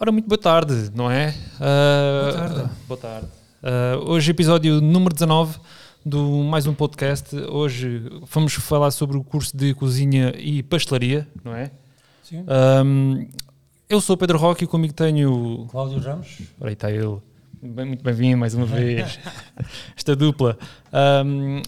Ora, muito boa tarde, não é? Uh, Boa tarde. boa tarde. Uh, hoje, episódio número 19 do mais um podcast. Hoje vamos falar sobre o curso de cozinha e pastelaria, não é? Sim. Um, eu sou o Pedro Roque e comigo tenho. Cláudio Ramos. Aí está ele. Bem, muito bem-vindo mais uma vez. Esta dupla. Um,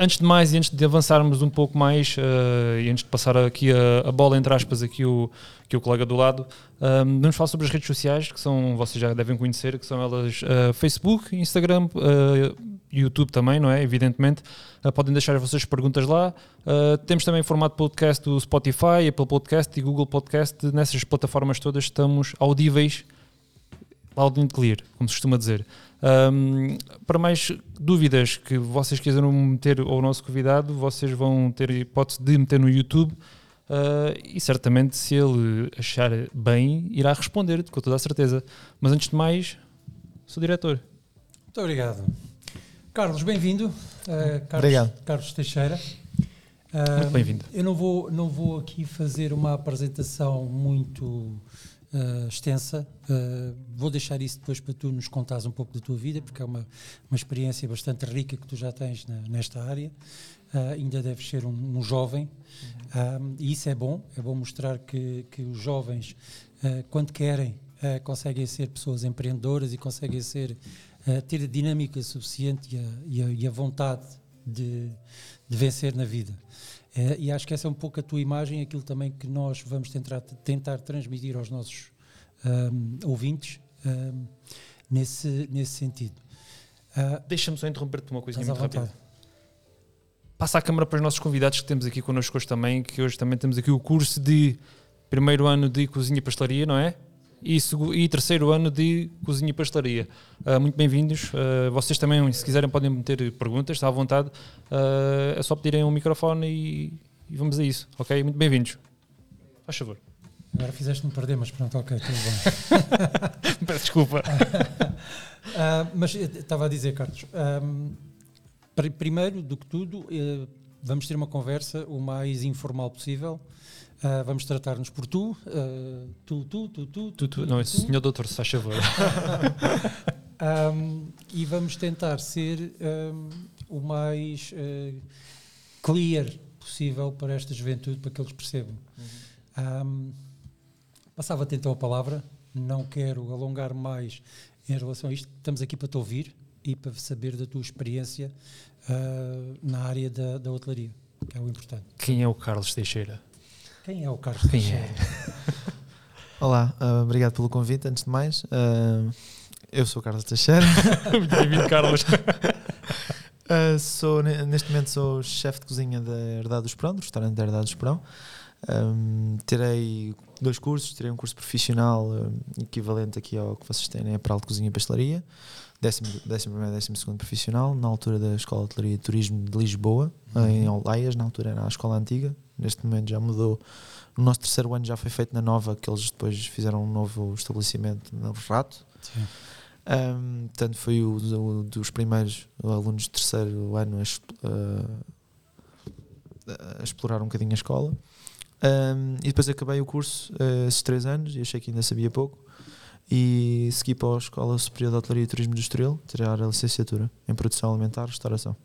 antes de mais e antes de avançarmos um pouco mais uh, e antes de passar aqui a, a, bola, entre aspas, aqui o, aqui o colega do lado, um, vamos falar sobre as redes sociais, que são, vocês já devem conhecer, que são elas uh, Facebook, Instagram, uh, YouTube também, não é? Evidentemente. podem deixar as vossas perguntas lá. temos também formato podcast do Spotify, Apple Podcast e Google Podcast. Nessas plataformas todas estamos audíveis loud and clear, como se costuma dizer. Um, para mais dúvidas que vocês quiserem meter ao nosso convidado, vocês vão ter a hipótese de meter no YouTube uh, e certamente, se ele achar bem, irá responder, com toda a certeza. Mas antes de mais, sou diretor. Muito obrigado. Carlos, bem-vindo. Uh, Carlos, obrigado. Carlos Teixeira. Uh, muito bem-vindo. Eu não vou, não vou aqui fazer uma apresentação muito uh, extensa. Uh, vou deixar isso depois para tu nos contares um pouco da tua vida, porque é uma, uma experiência bastante rica que tu já tens na, nesta área. Uh, ainda deves ser um, um jovem, uhum. e isso é bom. É bom mostrar que, que os jovens, quando querem, conseguem ser pessoas empreendedoras e conseguem ser, ter a dinâmica suficiente e a, e a, e a vontade de, de vencer na vida. É, e acho que essa é um pouco a tua imagem, aquilo também que nós vamos tentar, tentar transmitir aos nossos um, ouvintes um, nesse, nesse sentido. Uh, Deixa-me só interromper-te uma coisinha muito rápida. Passa a câmara para os nossos convidados que temos aqui connosco hoje também, que hoje também temos aqui o curso de primeiro ano de cozinha e pastelaria, não é? E, e terceiro ano de cozinha e pastelaria. Uh, muito bem-vindos. Uh, vocês também, se quiserem, podem meter perguntas, está à vontade. Uh, é só pedirem um microfone e, e vamos a isso, ok? Muito bem-vindos. Faz favor. Agora fizeste-me perder, mas pronto, ok, tudo bem. Peço desculpa. mas estava a dizer, Carlos, um, primeiro do que tudo, vamos ter uma conversa o mais informal possível. Uh, vamos tratar-nos por tu, uh, tu, tu, tu, tu, tu, tu, Não, esse senhor doutor, se faz favor. um, e vamos tentar ser um, o mais uh, clear possível para esta juventude, para que eles percebam. Uhum. Um, Passava-te então a palavra, não quero alongar mais em relação a isto, estamos aqui para te ouvir e para saber da tua experiência na área da, da hotelaria, que é o importante. Quem é o Carlos Teixeira? Quem é o Carlos Quem Teixeira? É? Olá, uh, obrigado pelo convite, antes de mais. Uh, eu sou o Carlos Teixeira. Muito bem-vindo, Carlos. uh, sou, neste momento sou chefe de cozinha da Herdade do Esperão, do restaurante da Herdade do Esperão. Um, terei dois cursos, terei um curso profissional um, equivalente aqui ao que vocês têm, é para de cozinha e pastelaria, décimo, décimo primeiro, décimo segundo profissional, na altura da Escola de Hotelaria e Turismo de Lisboa, uhum. em Olaias, na altura era a escola antiga, neste momento já mudou. No nosso terceiro ano já foi feito na nova, que eles depois fizeram um novo estabelecimento no Rato. Sim. Um, portanto, foi o, o, dos primeiros alunos de terceiro ano a, uh, a explorar um bocadinho a escola. Um, e depois acabei o curso uh, esses três anos e achei que ainda sabia pouco. E segui para a Escola Superior de Hotelaria e Turismo Estoril, tirar a licenciatura em Produção Alimentar e Restauração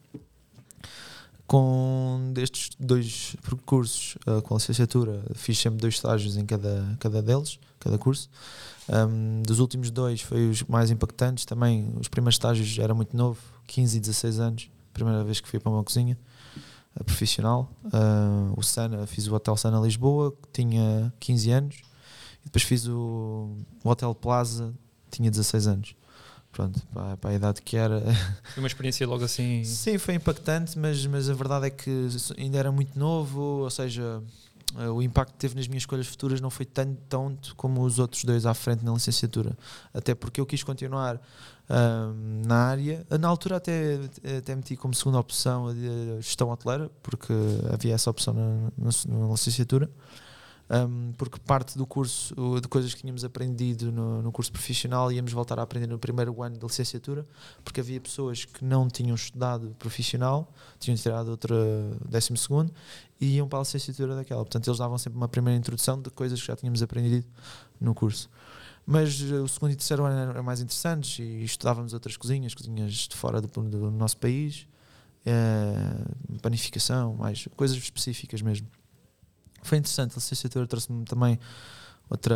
com destes dois percursos uh, com a licenciatura, fiz sempre dois estágios em cada, cada deles, cada curso. Um, dos últimos dois foi os mais impactantes também. Os primeiros estágios era muito novo, 15 e 16 anos, primeira vez que fui para uma cozinha profissional. Uh, o Sana, fiz o Hotel Sana Lisboa, que tinha 15 anos, e depois fiz o, o Hotel Plaza, tinha 16 anos pronto, para, para, a idade que era. Foi uma experiência logo assim. Sim, foi impactante, mas, mas a verdade é que ainda era muito novo, ou seja, eh, o impacto que teve nas minas escolhas futuras não foi tanto, tanto como os outros dois à frente na licenciatura. Até porque eu quis continuar na área. Na altura até, até meti como segunda opção a gestão hoteleira, porque havia essa opção na, na, na licenciatura um, porque parte do curso, de coisas que tínhamos aprendido no, no, curso profissional, íamos voltar a aprender no primeiro ano da licenciatura, porque havia pessoas que não tinham estudado profissional, tinham tirado outra décimo segundo, e iam para a licenciatura daquela. Portanto, eles davam sempre uma primeira introdução de coisas que já tínhamos aprendido no curso. Mas uh, o segundo e terceiro ano eram mais interessantes e estudávamos outras cozinhas, cozinhas de fora do, do nosso país, uh, panificação, mais coisas específicas mesmo. Foi interessante, a licenciatura trouxe-me também outra,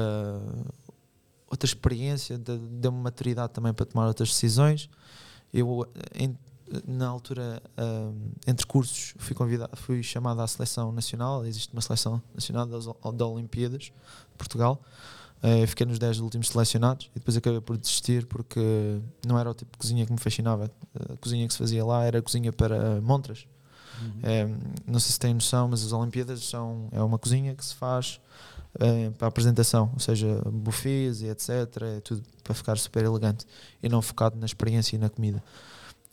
outra experiência, deu-me maturidade também para tomar outras decisões. Eu, em, na altura, entre cursos, fui, convidado, fui chamado à seleção nacional. Existe uma seleção nacional das, das Olimpíadas de Portugal. Uh, fiquei nos 10 últimos selecionados e depois acabei por desistir porque não era o tipo de cozinha que me fascinava. A cozinha que se fazia lá era cozinha para montras. Uhum. É, não sei se têm noção, mas as Olimpíadas são, é uma cozinha que se faz é, para apresentação, ou seja, buffets e etc. É tudo para ficar super elegante e não focado na experiência e na comida.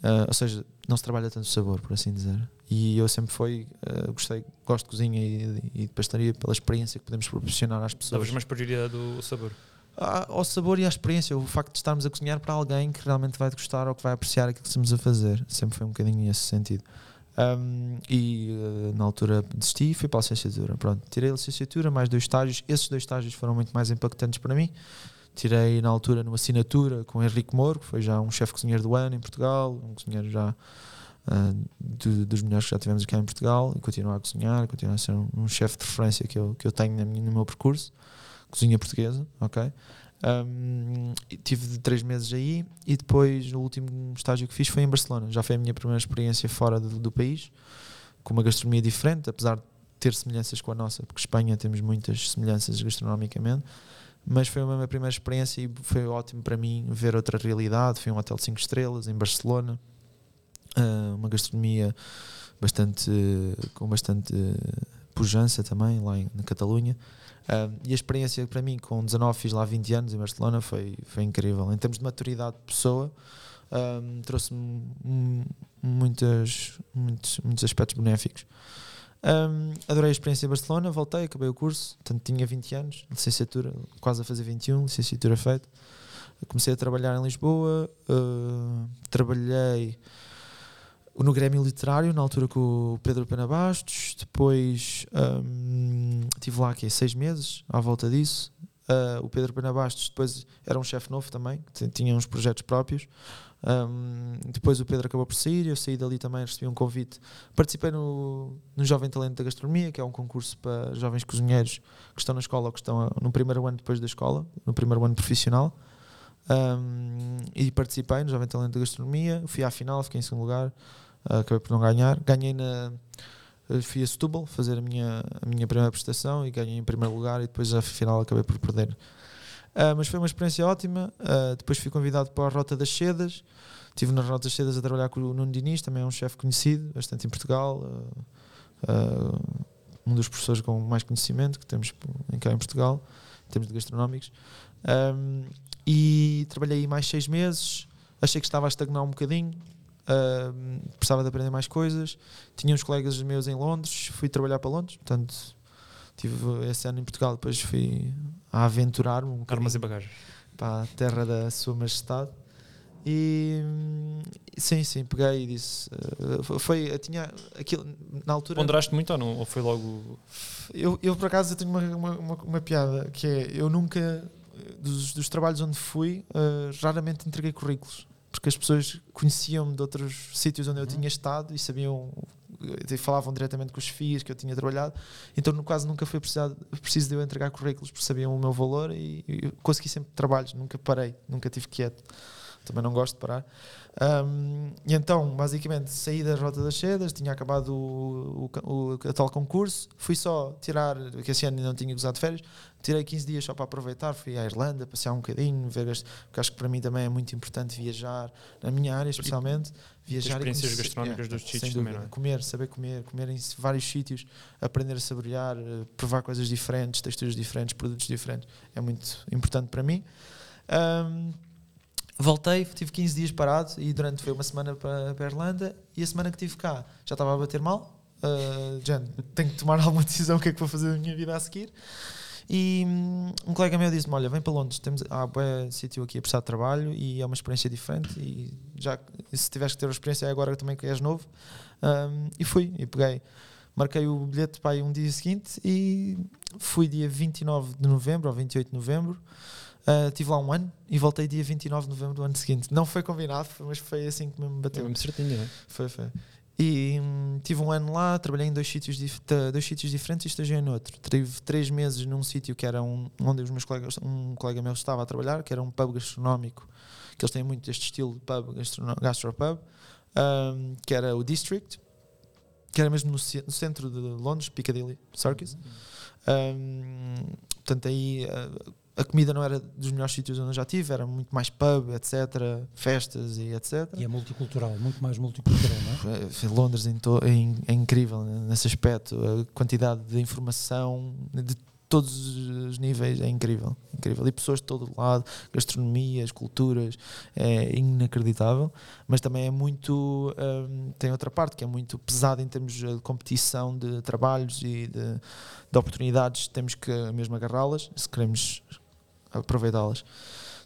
Uh, ou seja, não se trabalha tanto sabor, por assim dizer. E eu sempre fui, uh, gostei, gosto de cozinha e, e de pastaria pela experiência que podemos proporcionar às pessoas. Davas mais prioridade do sabor? Ah, ao sabor e à experiência, o facto de estarmos a cozinhar para alguém que realmente vai gostar ou que vai apreciar aquilo que estamos a fazer. Sempre foi um bocadinho nesse sentido. Um, e uh, na altura desisti e fui para a licenciatura. Pronto, tirei a licenciatura, mais dois estágios. Esses dois estágios foram muito mais impactantes para mim. Tirei na altura numa assinatura com Henrique Moro, que foi já um chefe cozinheiro do ano em Portugal, um cozinheiro já uh, dos melhores que já tivemos aqui em Portugal, e continuar a cozinhar, continuar a ser um, um chefe de referência que eu, que eu tenho no meu percurso, cozinha portuguesa, ok? Um, tive três meses aí e depois o último estágio que fiz foi em Barcelona. Já foi a minha primeira experiência fora do, do país, com uma gastronomia diferente, apesar de ter semelhanças com a nossa, porque Espanha temos muitas semelhanças gastronomicamente. Mas foi a minha primeira experiência e foi ótimo para mim ver outra realidade. Foi um hotel de 5 estrelas em Barcelona, uh, uma gastronomia bastante com bastante pujança também lá em, na Catalunha. Uh, e a experiência para mim, com 19, fiz lá 20 anos em Barcelona, foi, foi incrível. Em termos de maturidade de pessoa, um, trouxe-me muitos, muitos aspectos benéficos. Um, adorei a experiência em Barcelona, voltei, acabei o curso, portanto tinha 20 anos, licenciatura, quase a fazer 21, licenciatura feita. Comecei a trabalhar em Lisboa, uh, trabalhei no Grêmio Literário, na altura com o Pedro Pena Bastos, depois um, tive lá aqui seis meses à volta disso. Uh, o Pedro Pena Bastos depois era um chefe novo também, tinha uns projetos próprios. Um, depois o Pedro acabou por sair, eu saí dali também, recebi um convite. Participei no, no Jovem Talento da Gastronomia, que é um concurso para jovens cozinheiros que estão na escola ou que estão no primeiro ano depois da escola, no primeiro ano profissional. Um, e participei no Jovem Talento da Gastronomia, fui à final, fiquei em segundo lugar acabei por não ganhar. Ganhei na. Fui a Setúbal fazer a minha, a minha primeira prestação e ganhei em primeiro lugar e depois a final acabei por perder. Uh, mas foi uma experiência ótima. Uh, depois fui convidado para a Rota das Sedas. Estive na Rota das Sedas a trabalhar com o Nuno Diniz, também é um chefe conhecido, bastante em Portugal. Uh, um dos professores com mais conhecimento que temos em cá em Portugal, em termos de gastronómicos. Um, e trabalhei aí mais seis meses. Achei que estava a estagnar um bocadinho uh, precisava de aprender mais coisas. Tinha uns colegas meus em Londres, fui trabalhar para Londres, portanto tive esse ano em Portugal, depois fui a aventurar-me um Armas e bagagens para a terra da Sua Majestade. E sim, sim, peguei e disse. Uh, foi, tinha aquilo na altura. Ponderaste muito ou não? Ou foi logo. Eu, eu por acaso eu tenho uma, uma, uma, piada que é: eu nunca, dos, dos trabalhos onde fui, uh, raramente entreguei currículos porque as pessoas conheciam-me de outros sítios onde eu uhum. tinha estado e sabiam falavam diretamente com os FIAs que eu tinha trabalhado, então quase nunca foi preciso de eu entregar currículos porque sabiam o meu valor e, e consegui sempre trabalhos, nunca parei, nunca tive quieto. Também não gosto de parar. Um, e então, basicamente, saí da Rota das Sedas, tinha acabado o, o, o, tal concurso, fui só tirar, que esse ano não tinha gozado de férias, tirei 15 dias só para aproveitar, fui à Irlanda, passear um bocadinho, ver as, porque acho que para mim também é muito importante viajar, na minha área especialmente, viajar experiências e gastronómicas é, dos sítios também, é? Comer, saber comer, comer em vários sítios, aprender a saborear, provar coisas diferentes, texturas diferentes, produtos diferentes, é muito importante para mim. Um, Voltei, tive 15 dias parado e durante foi uma semana para, a Irlanda e a semana que tive cá já estava a bater mal. Uh, tenho que tomar alguma decisão o que é que vou fazer da minha vida a seguir. E um, um colega meu disse-me: Olha, vem para Londres, temos há um sítio aqui a precisar de trabalho e é uma experiência diferente. E já se tiveres que ter uma experiência, agora também que és novo. Um, e fui, e peguei, marquei o bilhete para aí um dia seguinte e fui dia 29 de novembro ou 28 de novembro Uh, tive lá um ano e voltei dia 29 de novembro do ano seguinte. Não foi combinado, mas foi assim que me É bateu. mesmo certinho, não é? Foi, foi. E hum, tive um ano lá, trabalhei em dois sítios, dif- dois sítios diferentes e estagiei no outro. Tive três meses num sítio que era um, onde os meus colegas, um colega meu estava a trabalhar, que era um pub gastronómico, que eles têm muito este estilo de pub, gastropub, hum, que era o District, que era mesmo no, no centro de Londres, Piccadilly Circus. Hum, portanto, aí uh, a comida não era dos melhores sítios onde eu já tive, era muito mais pub, etc., festas e etc. E é multicultural, muito mais multicultural, não é? Eh, Londres em to- é, in- incrível nesse aspecto. A quantidade de informação de todos os níveis é incrível. incrível. E pessoas de todo lado, gastronomias, culturas, é inacreditável. Mas também é muito. hum, tem outra parte que é muito pesada em termos de competição de trabalhos e de, de oportunidades. Temos que mesmo agarrá-las se queremos aproveitá-las.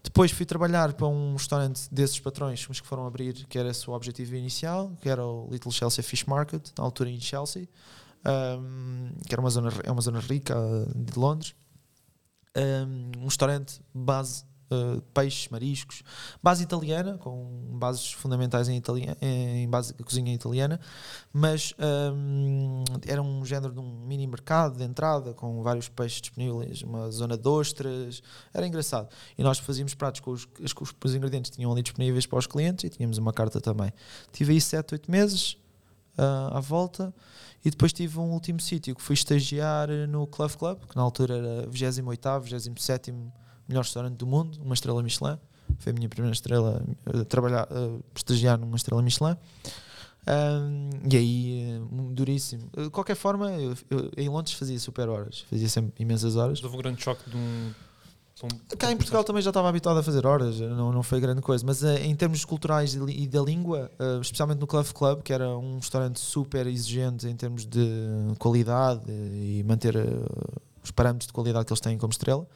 Depois fui trabalhar para um restaurante desses patrões, mas que foram abrir, que era o objetivo inicial, que era o Little Chelsea Fish Market, na altura em Chelsea, um, que era uma zona, é uma zona rica uh, de Londres. Um, um restaurante base uh, peixes, mariscos, base italiana, com bases fundamentais em, em base cozinha italiana, mas um, era um género de um mini mercado de entrada com vários peixes disponíveis, uma zona de ostras, era engraçado. E nós fazíamos pratos com os, com os ingredientes que tinham ali disponíveis para os clientes e tínhamos uma carta também. Tive aí 7, 8 meses uh, à volta e depois tive um último sítio que fui estagiar no Club Club, que na altura era 28º, 27 melhor restaurante do mundo, uma estrela Michelin. Foi a minha primeira estrela, uh, trabalhar, uh, estagiar numa estrela Michelin. Um, e aí, uh, duríssimo. De qualquer forma, eu, eu, em Londres fazia super horas, fazia sempre imensas horas. Houve um grande choque de um. de um- Cá em Portugal também já estava habituado a fazer horas, não, não foi grande coisa, mas uh, em termos culturais e e da língua, uh, especialmente no Club Club, que era um restaurante super exigente em termos de qualidade e manter uh, os parâmetros de qualidade que eles têm como estrela,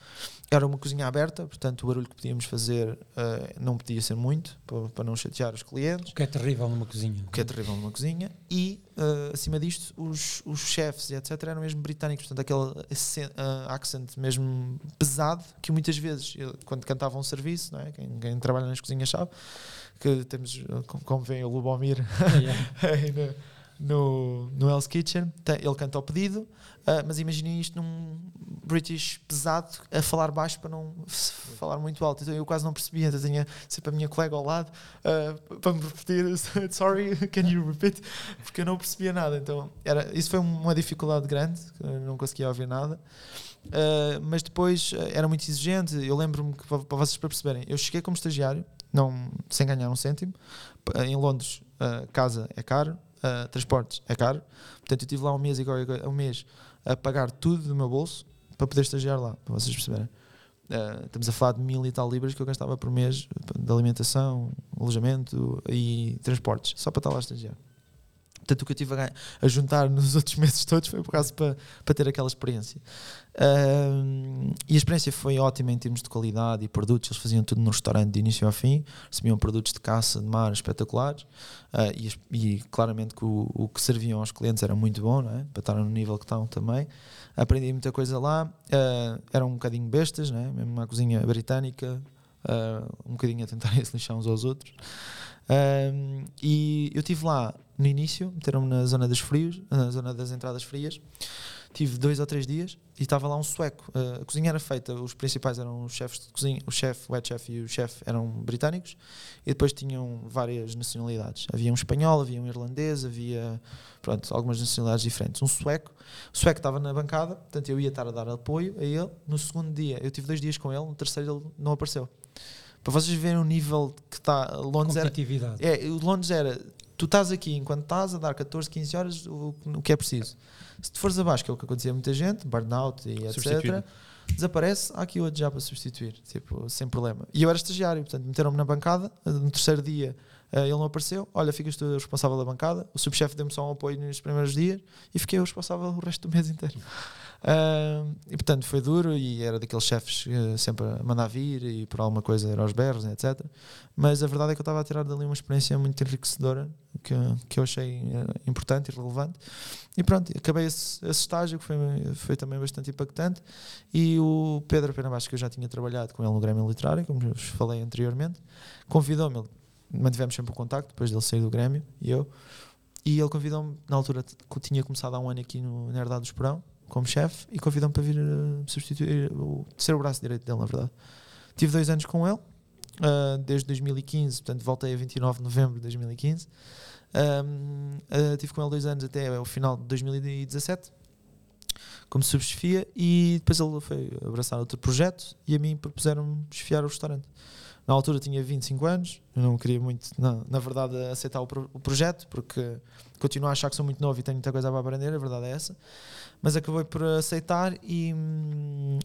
era uma cozinha aberta, portanto o barulho que podíamos fazer uh, não podia ser muito, para, para não chatear os clientes O que é terrível numa cozinha. o que é terrível numa cozinha, e uh, acima disto, os, os chefes e etc. eram mesmo britânicos, portanto, aquele accent, uh, accent mesmo pesado que muitas vezes, eu, quando cantavam um serviço, não é? quem, quem trabalha nas cozinhas sabe, que temos, como, como vem o Lubomir no, no, no Hell's Kitchen, ele canta ao pedido, uh, mas imaginem isto num British pesado a falar baixo para não falar muito alto. Então eu quase não percebia, então tinha sempre a minha colega ao lado uh, para me repetir: Sorry, can you repeat? Porque eu não percebia nada. Então era, isso foi uma dificuldade grande, não conseguia ouvir nada. Uh, mas depois uh, era muito exigente. Eu lembro-me que, para, vocês para perceberem, eu cheguei como estagiário, não, sem ganhar um cêntimo. Em Londres, uh, casa é caro, transportes é caro. Portanto, eu estive lá um mês um mês a pagar tudo do meu bolso para poder estagiar lá, para vocês perceberem. Uh, estamos a falar de mil e tal libras que eu gastava por mês de alimentação, alojamento e transportes, só para estar lá a estagiar. Portanto, o que eu tive a, a juntar nos outros meses todos foi por causa para, para ter aquela experiência. Um, e a experiência foi ótima em termos de qualidade e produtos. Eles faziam tudo no restaurante de início ao fim, recebiam produtos de caça, de mar espetaculares. Uh, e, e claramente que o, o que serviam aos clientes era muito bom, é? para estar no nível que estão também. Aprendi muita coisa lá. Uh, eram um bocadinho bestas, não é? mesmo uma cozinha britânica, uh, um bocadinho a tentarem se lixar uns aos outros. Um, e eu estive lá no início, meteram-me na zona dos frios, na zona das entradas frias. Tive dois ou três dias e estava lá um sueco. Uh, a cozinha era feita, os principais eram os chefes de cozinha, o chefe, o head chef e o chefe eram britânicos e depois tinham várias nacionalidades. Havia um espanhol, havia um irlandês, havia pronto, algumas nacionalidades diferentes. Um sueco, o sueco estava na bancada, portanto eu ia estar a dar apoio a ele. No segundo dia, eu tive dois dias com ele, no terceiro ele não apareceu. Para vocês verem o nível que está, Londres era, é, Londres era, tu estás aqui enquanto estás a dar 14, 15 horas o, o que é preciso. Se tu fores abaixo, que é o que acontecia a muita gente, burnout e etc., desaparece, há aqui outro já para substituir, tipo, sem problema. E eu era estagiário, portanto, meteram-me na bancada, no terceiro dia ele não apareceu, olha, ficas tu responsável da bancada. O subchefe deu-me só um apoio nos primeiros dias e fiquei eu responsável o resto do mês inteiro. Uh, e portanto foi duro e era daqueles chefes uh, sempre a mandar vir e por alguma coisa era aos berros, etc. Mas a verdade é que eu estava a tirar dali uma experiência muito enriquecedora que, que eu achei importante e relevante. E pronto, acabei esse, esse estágio que foi, foi também bastante impactante. E o Pedro Penabasco, que eu já tinha trabalhado com ele no Grêmio Literário, como vos falei anteriormente, convidou-me, mantivemos sempre o contacto depois dele sair do Grêmio e eu. E ele convidou-me, na altura que tinha começado há um ano aqui no, na Herdade do Esperão, como chefe e convidou-me para vir uh, substituir, o, ser o braço direito dele, na verdade. Tive dois anos com ele, uh, desde 2015, portanto voltei a 29 de novembro de 2015. Um, uh, tive com ele dois anos até o final de 2017, como subchefia, e depois ele foi abraçar outro projeto e a mim propuseram-me chefiar o restaurante. Na altura tinha 25 anos, eu não queria muito, não, na verdade, aceitar o, pro, o, projeto, porque continuo a achar que sou muito novo e tenho muita coisa para aprender, a verdade é essa. Mas acabei por aceitar e,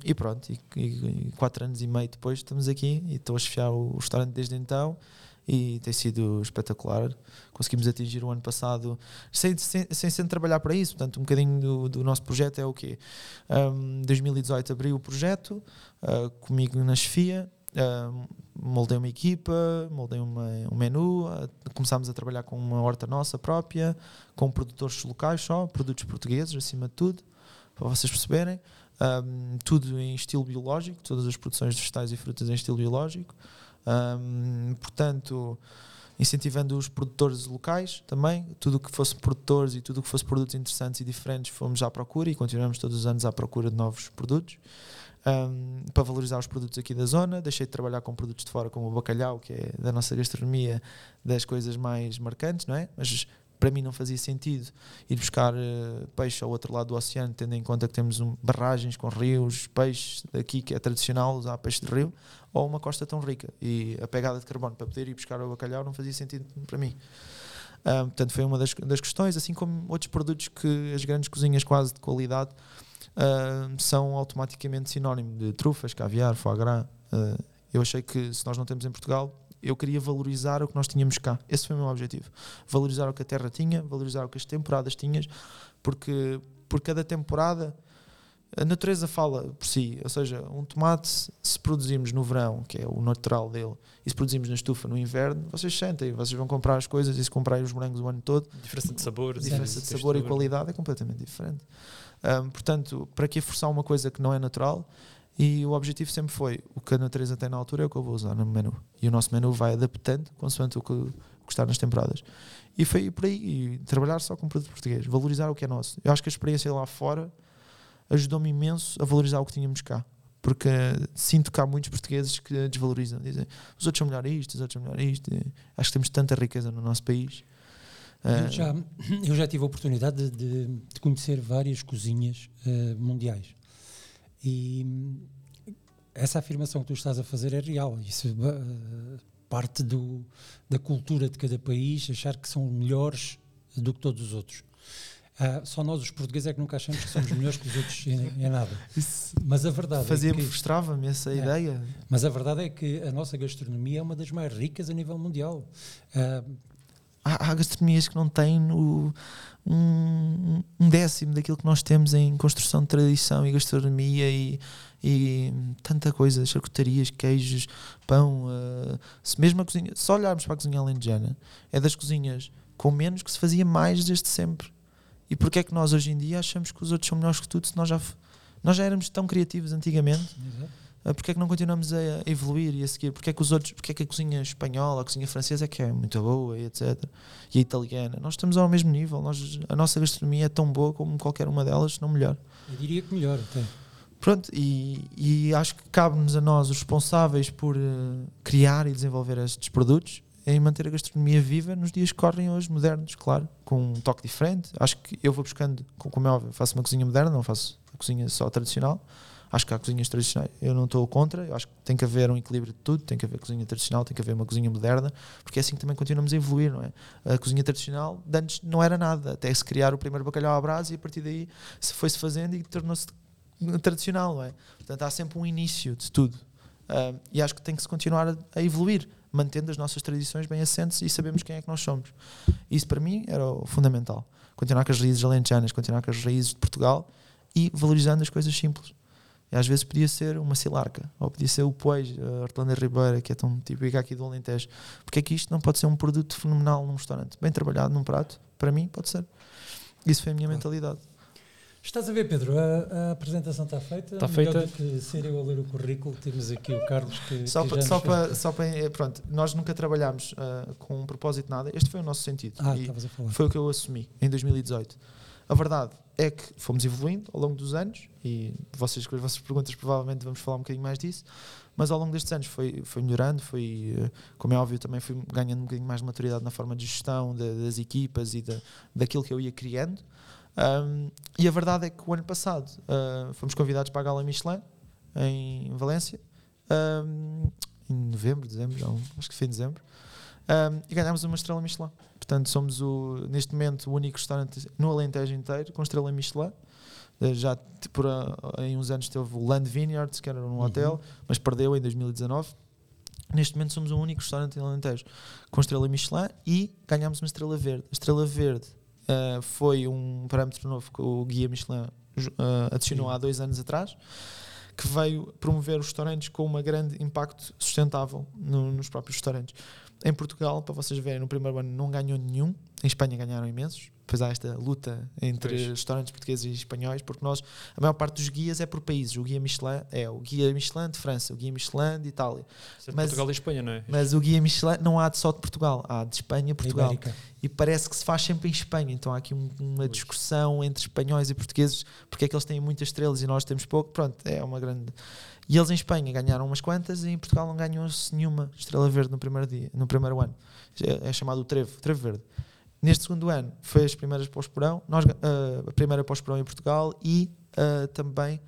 e pronto. E, e, quatro anos e meio depois estamos aqui e estou a chefiar o, o restaurante desde então e tem sido espetacular. Conseguimos atingir o ano passado sem, sem, sem, sem trabalhar para isso. Portanto, um bocadinho do, do nosso projeto é o quê? Um, 2018 abri o projeto uh, comigo na chefia. Uh, moldei uma equipa, moldei uma, um menu, uh, começámos a trabalhar com uma horta nossa própria, com produtores locais só, produtos portugueses acima de tudo, para vocês perceberem. Um, tudo em estilo biológico, todas as produções de vegetais e frutas em estilo biológico. Um, portanto, incentivando os produtores locais também, tudo que fosse produtores e tudo que fosse produtos interessantes e diferentes, fomos à procura e continuamos todos os anos à procura de novos produtos. Um, para valorizar os produtos aqui da zona, deixei de trabalhar com produtos de fora, como o bacalhau, que é da nossa gastronomia, das coisas mais marcantes, não é? Mas para mim não fazia sentido ir buscar uh, peixe ao outro lado do oceano, tendo em conta que temos um, barragens com rios, peixe daqui que é tradicional usar peixe de rio, ou uma costa tão rica. E a pegada de carbono para poder ir buscar o bacalhau não fazia sentido para mim. Uh, portanto, foi uma das, das questões, assim como outros produtos que as grandes cozinhas quase de qualidade uh, são automaticamente sinónimo de trufas, caviar, foie gras. Uh, eu achei que se nós não temos em Portugal, eu queria valorizar o que nós tínhamos cá. Esse foi o meu objetivo. Valorizar o que a terra tinha, valorizar o que as temporadas tinhas, porque por cada temporada a natureza fala por si. Ou seja, um tomate, se produzimos no verão, que é o natural dele, e se produzimos na estufa no inverno, vocês sentem, vocês vão comprar as coisas e se comprarem os morangos o ano todo. Diferença de sabor, a diferença de sabor e qualidade é completamente diferente. Um, portanto, para que forçar uma coisa que não é natural? E o objetivo sempre foi: o que a natureza tem na altura é o que eu vou usar no menu. E o nosso menu vai adaptando consoante o que, o que está nas temporadas. E foi por aí: trabalhar só com produto português, valorizar o que é nosso. Eu acho que a experiência lá fora ajudou-me imenso a valorizar o que tínhamos cá. Porque sinto que há muitos portugueses que desvalorizam, dizem os outros são melhor isto, os outros são melhor isto. Acho que temos tanta riqueza no nosso país eu ah, já, eu já tive a oportunidade de, de, conhecer várias cozinhas uh, mundiais e essa afirmação que tu estás a fazer é real. Isso uh, parte do, da cultura de cada país, achar que são melhores do que todos os outros. Uh, só nós, os portugueses, é que nunca achamos que somos melhores que os outros em, em nada. Isso mas a verdade fazia é que, frustrava-me essa é, ideia. Mas a verdade é que a nossa gastronomia é uma das mais ricas a nível mundial. Uh, há, há gastronomias que não têm um, um, décimo daquilo que nós temos em construção de tradição e gastronomia e, e tanta coisa, charcutarias, queijos, pão, uh, se mesmo a cozinha, só olharmos para a cozinha alentejana, é das cozinhas com menos que se fazia mais desde sempre. E porquê é que nós hoje em dia achamos que os outros são melhores que tudo se nós já, nós já éramos tão criativos antigamente? Exato ah, porque é que não continuamos a evoluir e a seguir? Porque é que os outros, porque é que a cozinha espanhola, a cozinha francesa é que é muito boa e etc. E a italiana, nós estamos ao mesmo nível, nós, a nossa gastronomia é tão boa como qualquer uma delas, se não melhor. Eu diria que melhor até. Pronto, e, e acho que cabe-nos a nós, os responsáveis por uh, criar e desenvolver estes produtos, em manter a gastronomia viva nos dias que correm hoje, modernos, claro, com um toque diferente. Acho que eu vou buscando, como é óbvio, faço uma cozinha moderna, não faço cozinha só tradicional Acho que há cozinhas tradicionais, eu não estou contra, eu acho que tem que haver um equilíbrio de tudo, tem que haver cozinha tradicional, tem que haver uma cozinha moderna, porque é assim que também continuamos a evoluir, não é? A cozinha tradicional de antes não era nada, até se criar o primeiro bacalhau à brasa e a partir daí se foi-se fazendo e tornou-se tradicional, não é? Portanto, há sempre um início de tudo. Uh, e acho que tem que se continuar a, a, evoluir. Mantendo as nossas tradições bem assentes e sabemos quem é que nós somos. Isso para mim era o fundamental. Continuar com as raízes alentejanas, continuar com as raízes de Portugal e valorizando as coisas simples. E às vezes podia ser uma silarca, ou podia ser o pois, a hortelã ribeira, que é tão típica aqui do Alentejo. Porque é que isto não pode ser um produto fenomenal num restaurante? Bem trabalhado num prato, para mim pode ser. Isso foi a minha mentalidade. Estás a ver, Pedro? A, a apresentação está feita. Está Melhor feita. do que ser eu a ler o currículo, temos aqui o Carlos que. Só que só para, só para, eh, pronto, nós nunca trabalhámos ah, com um propósito de nada. Este foi o nosso sentido. Ah, E estavas a falar. foi o que eu assumi em 2018. A verdade é que fomos evoluindo ao longo dos anos e vocês com as vossas perguntas provavelmente vamos falar um bocadinho mais disso, mas ao longo destes anos foi, foi melhorando, foi, eh, como é óbvio, também fui ganhando um bocadinho mais de maturidade na forma de gestão da- das equipas e da, daquilo que eu ia criando. Um, e a verdade é que o ano passado ah, fomos convidados para a Gala Michelin em Valência, um, em novembro, dezembro, não, acho que foi em dezembro, um, e ganhámos uma estrela Michelin. Portanto, somos o, neste momento o único restaurante no Alentejo inteiro com estrela Michelin. Eh, Já por ah, em uns anos teve o Land Vineyards, que era num Uhum. hotel, mas perdeu em 2019. Neste momento somos o único restaurante em Alentejo com estrela Michelin e ganhámos uma estrela verde. A estrela verde ah, foi um parâmetro novo que o guia Michelin ah, adicionou Sim. há dois anos atrás, que veio promover os restaurantes com um grande impacto sustentável no- nos próprios restaurantes. Em Portugal, para vocês verem, no primeiro ano não ganhou nenhum, em Espanha ganharam imensos. Depois há esta luta entre Pois. restaurantes portugueses e espanhóis, porque nós, a maior parte dos guias é por países. O guia Michelin é o guia Michelin de França, o guia Michelin de Itália. É de Mas- Portugal e Espanha, não é? Mas o guia Michelin não há de só de Portugal, há de Espanha e Portugal. Ibérica. E parece que se faz sempre em Espanha. Então há aqui um- uma discussão entre espanhóis e portugueses, porque é que eles têm muitas estrelas e nós temos pouco. Pronto, é uma grande. E eles em Espanha ganharam umas quantas e em Portugal não ganhou-se nenhuma estrela verde no primeiro dia, no primeiro ano. É, é chamado o trevo, trevo verde. Neste segundo ano foi as primeiras pós-porão, nós ga- ah, a primeira pós-porão em Portugal e ah, também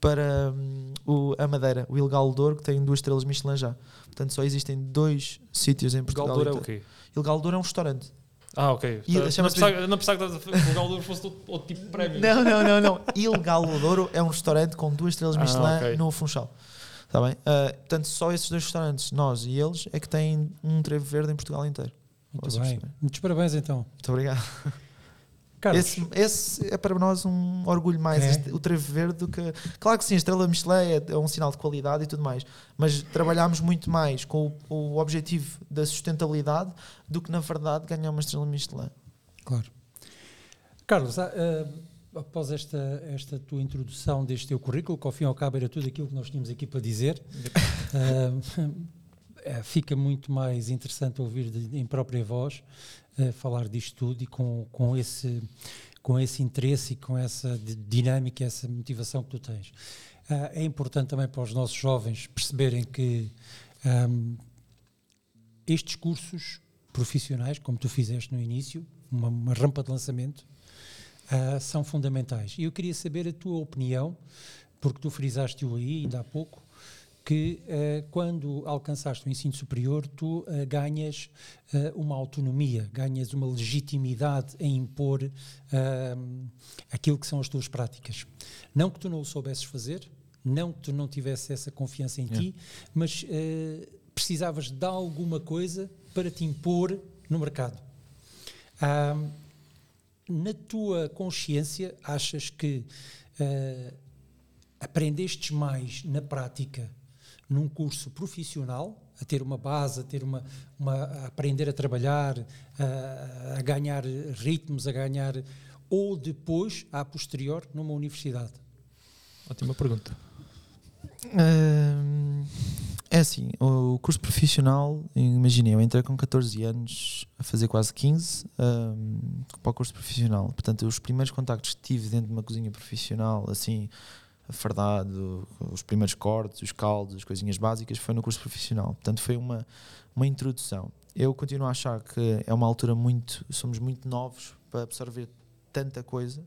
para hum, o, a Madeira, o Ilegal Douro, que tem duas estrelas Michelin já. Portanto, só existem dois sítios em Portugal. Galdor é o quê? Ilegal Douro é um restaurante. Ah, ok. E Ah, não pensava não pensava que o Galdor fosse outro, outro tipo de prémio. Não, não, não, não. Ilegal Douro é um restaurante com duas estrelas Ah, Michelin ok. no Funchal. Está bem? Ah, portanto, só esses dois restaurantes, nós e eles, é que têm um trevo verde em Portugal inteiro. Muito bem. Muitos parabéns então. Muito obrigado. Carlos, Esse, esse é para nós um orgulho mais, É? este- o trevo verde, do que. Claro que sim, a estrela Michelin é, é um sinal de qualidade e tudo mais, mas trabalhámos muito mais com o, o objetivo da sustentabilidade do que, na verdade, ganhar uma estrela Michelin. claro. Carlos, ah, ah, após esta, esta tua introdução deste teu currículo, que ao fim e ao cabo era tudo aquilo que nós tínhamos aqui para dizer, eh, fica muito mais interessante ouvir de- em própria voz eh, falar disto tudo e com, com, esse, com esse interesse e com essa di- dinâmica, essa motivação que tu tens. Ah, é importante também para os nossos jovens perceberem que estes cursos profissionais, como tu fizeste no início, uma, uma rampa de lançamento, ah, são fundamentais. E eu queria saber a tua opinião, porque tu frisaste-o aí ainda há pouco, que eh, quando alcançaste o ensino superior, tu eh, ganhas eh, uma autonomia, ganhas uma legitimidade em impor aquilo que são as tuas práticas. Não que tu não o soubesses fazer, não que tu não tivesse essa confiança em ti, mas precisavas de alguma coisa para te impor no mercado. Na tua consciência, achas que aprendestes mais na prática num curso profissional, a ter uma base, a ter uma, uma a aprender a trabalhar, a, a ganhar ritmos, a ganhar ou depois, a posterior, numa universidade? Ótima pergunta. É assim, o curso profissional, imaginem, eu entrei com 14 anos a fazer quase 15 hum, para o curso profissional. Portanto, os primeiros contactos que tive dentro de uma cozinha profissional, assim, fardado, os primeiros cortes, os caldos, as coisinhas básicas, foi no curso profissional. Portanto, foi uma, uma introdução. Eu continuo a achar que é uma altura muito, somos muito novos para absorver tanta coisa.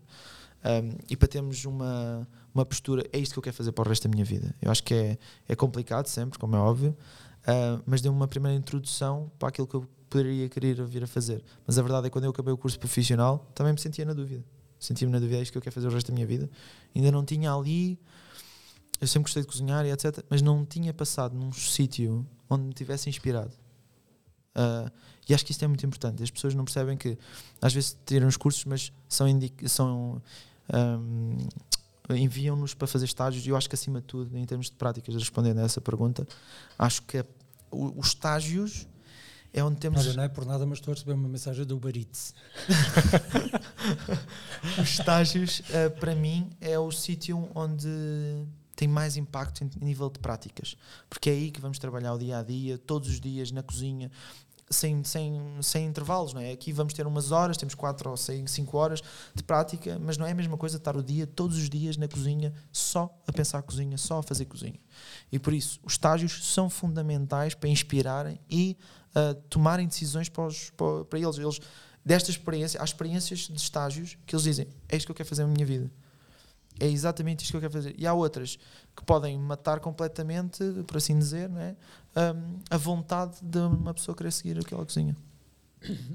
Um, e para termos uma, uma postura, é isto que eu quero fazer para o resto da minha vida. Eu acho que é, é complicado sempre, como é óbvio, uh, mas deu-me uma primeira introdução para aquilo que eu poderia querer vir a fazer. Mas a verdade é que quando eu acabei o curso profissional, também me sentia na dúvida. Sentia-me na dúvida, é isto que eu quero fazer o resto da minha vida. Ainda não tinha ali, eu sempre gostei de cozinhar e etc., mas não tinha passado num sítio onde me tivesse inspirado. Uh, e acho que isto é muito importante. As pessoas não percebem que às vezes tiram os cursos, mas são, são um, enviam-nos para fazer estágios. E eu acho que, acima de tudo, em termos de práticas, respondendo a essa pergunta, acho que os estágios é onde temos. Olha, não é por nada, mas estou a receber uma mensagem do Uber Eats. os estágios, uh, para mim, é o sítio onde tem mais impacto em nível de práticas, porque é aí que vamos trabalhar o dia a dia, todos os dias na cozinha, sem, sem, sem intervalos, não é? Aqui vamos ter umas horas, temos quatro ou cinco horas de prática, mas não é a mesma coisa estar o dia, todos os dias na cozinha, só a pensar a cozinha, só a fazer cozinha. E por isso, os estágios são fundamentais para inspirarem e uh, tomarem decisões para, os, para, para eles. Eles, desta experiência, há experiências de estágios que eles dizem: é isto que eu quero fazer na minha vida. É exatamente isto que eu quero fazer. E há outras que podem matar completamente, por assim dizer, é? Um, a vontade de uma pessoa querer seguir aquela cozinha.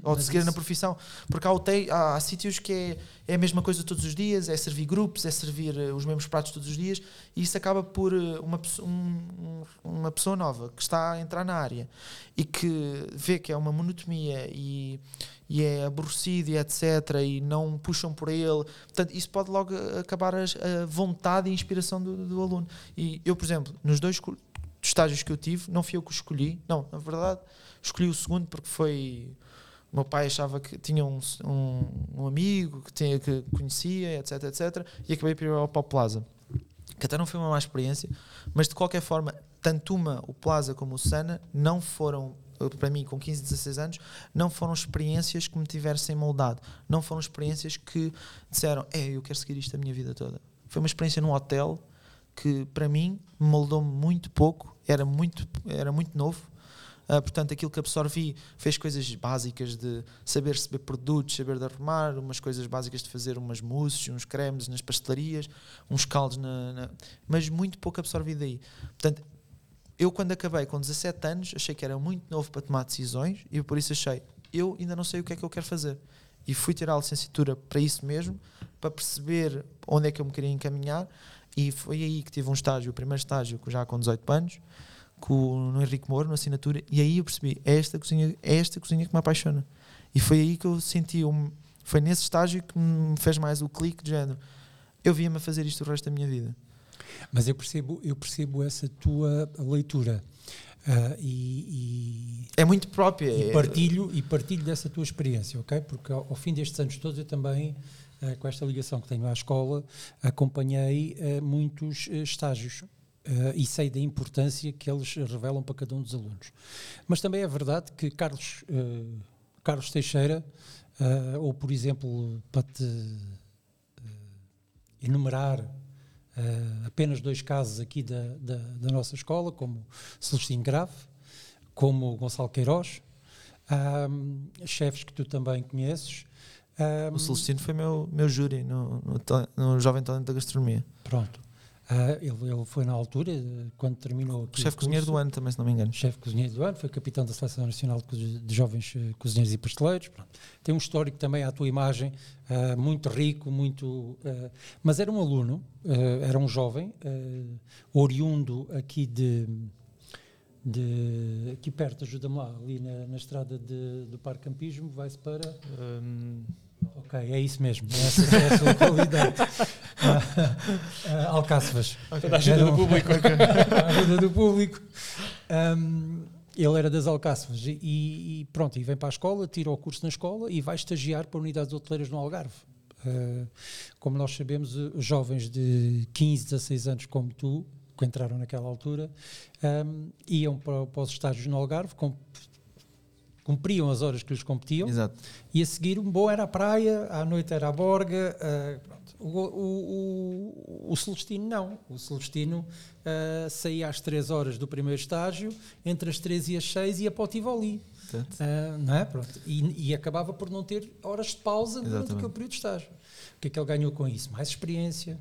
Ou de seguir na profissão. Porque há, há, há sítios que é, é a mesma coisa todos os dias, é servir grupos, é servir uh, os mesmos pratos todos os dias, e isso acaba por uh, uma, um, uma pessoa nova que está a entrar na área e que vê que é uma monotonia e, e é aborrecido e etc. e não puxam por ele. Portanto, isso pode logo acabar a, a vontade e a inspiração do, do, aluno. E eu, por exemplo, nos dois estágios que eu tive, não fui eu que escolhi, não, na verdade, escolhi o segundo porque foi. O meu pai achava que tinha um, um, um amigo que, tinha, que conhecia, etc, etc, e acabei por ir ao Plaza. Que até não foi uma má experiência, mas de qualquer forma, tanto uma, o Plaza como o Sana, não foram para mim, com 15, 16 anos, não foram experiências que me tivessem moldado. Não foram experiências que disseram, é, eu quero seguir isto a minha vida toda. Foi uma experiência num hotel que, para mim, me moldou-me muito pouco, era muito, era muito novo. Uh, portanto, aquilo que absorvi fez coisas básicas de saber receber produtos, saber de arrumar, umas coisas básicas de fazer umas mousses, uns cremes nas pastelarias, uns caldos, na, na, mas muito pouco absorvi daí. Portanto, eu quando acabei com 17 anos achei que era muito novo para tomar decisões e por isso achei eu ainda não sei o que é que eu quero fazer e fui tirar a licenciatura para isso mesmo para perceber onde é que eu me queria encaminhar e foi aí que tive um estágio o primeiro estágio já com 18 anos com no Henrique Moro na assinatura e aí eu percebi é esta cozinha é esta cozinha que me apaixona e foi aí que eu senti um, foi nesse estágio que me fez mais o clique de género eu via-me a fazer isto o resto da minha vida mas eu percebo, eu percebo essa tua leitura. Uh, e, e, é muito própria. E partilho, e partilho dessa tua experiência, ok? Porque ao, ao fim destes anos todos eu também, uh, com esta ligação que tenho à escola, acompanhei uh, muitos estágios. E sei da importância que eles revelam para cada um dos alunos. Mas também é verdade que Carlos, Carlos Teixeira, ou por exemplo, para te enumerar uh, apenas dois casos aqui da, da, da, nossa escola, como Celestino Grave, como Gonçalo Queiroz, chefes que tu também conheces. Um, o Celestino foi meu, meu júri no, no, no Jovem Talento da Gastronomia. Pronto. Uh, ele, ele, foi na altura, quando terminou aqui. Chefe cozinheiro do ano também, se não me engano. Chefe cozinheiro do ano, foi capitão da Seleção Nacional de Jovens eh, Cozinheiros e Pasteleiros. Pronto. Tem um histórico também à tua imagem, uh, muito rico, muito. Uh, mas era um aluno, era um jovem, oriundo aqui de. de aqui perto, ajuda-me lá, ali na, na estrada de, do Parque Campismo, vai-se para. Um, Ok, é isso mesmo. É essa é a sua qualidade. uh, uh, Alcáçovas. Okay. ajuda do público. ajuda do público. Um, ele era das Alcáçovas e, e, pronto, e vem para a escola, tira o curso na escola e vai estagiar para unidades hoteleiras no Algarve. Uh, como nós sabemos, os jovens de 15, 16 anos como tu, que entraram naquela altura, um, iam para, para os estágios no Algarve com cumpriam as horas que lhes competiam. Exato. E a seguir, um bom era a praia, à noite era a borga. Uh, o, o, o, o, Celestino não. O Celestino uh, saía às 3 horas do primeiro estágio, entre as 3 e as 6 ia para o Tivoli. Uh, não é? Pronto. E, e, acabava por não ter horas de pausa durante Exatamente. aquele período de estágio. O que é que ele ganhou com isso? Mais experiência,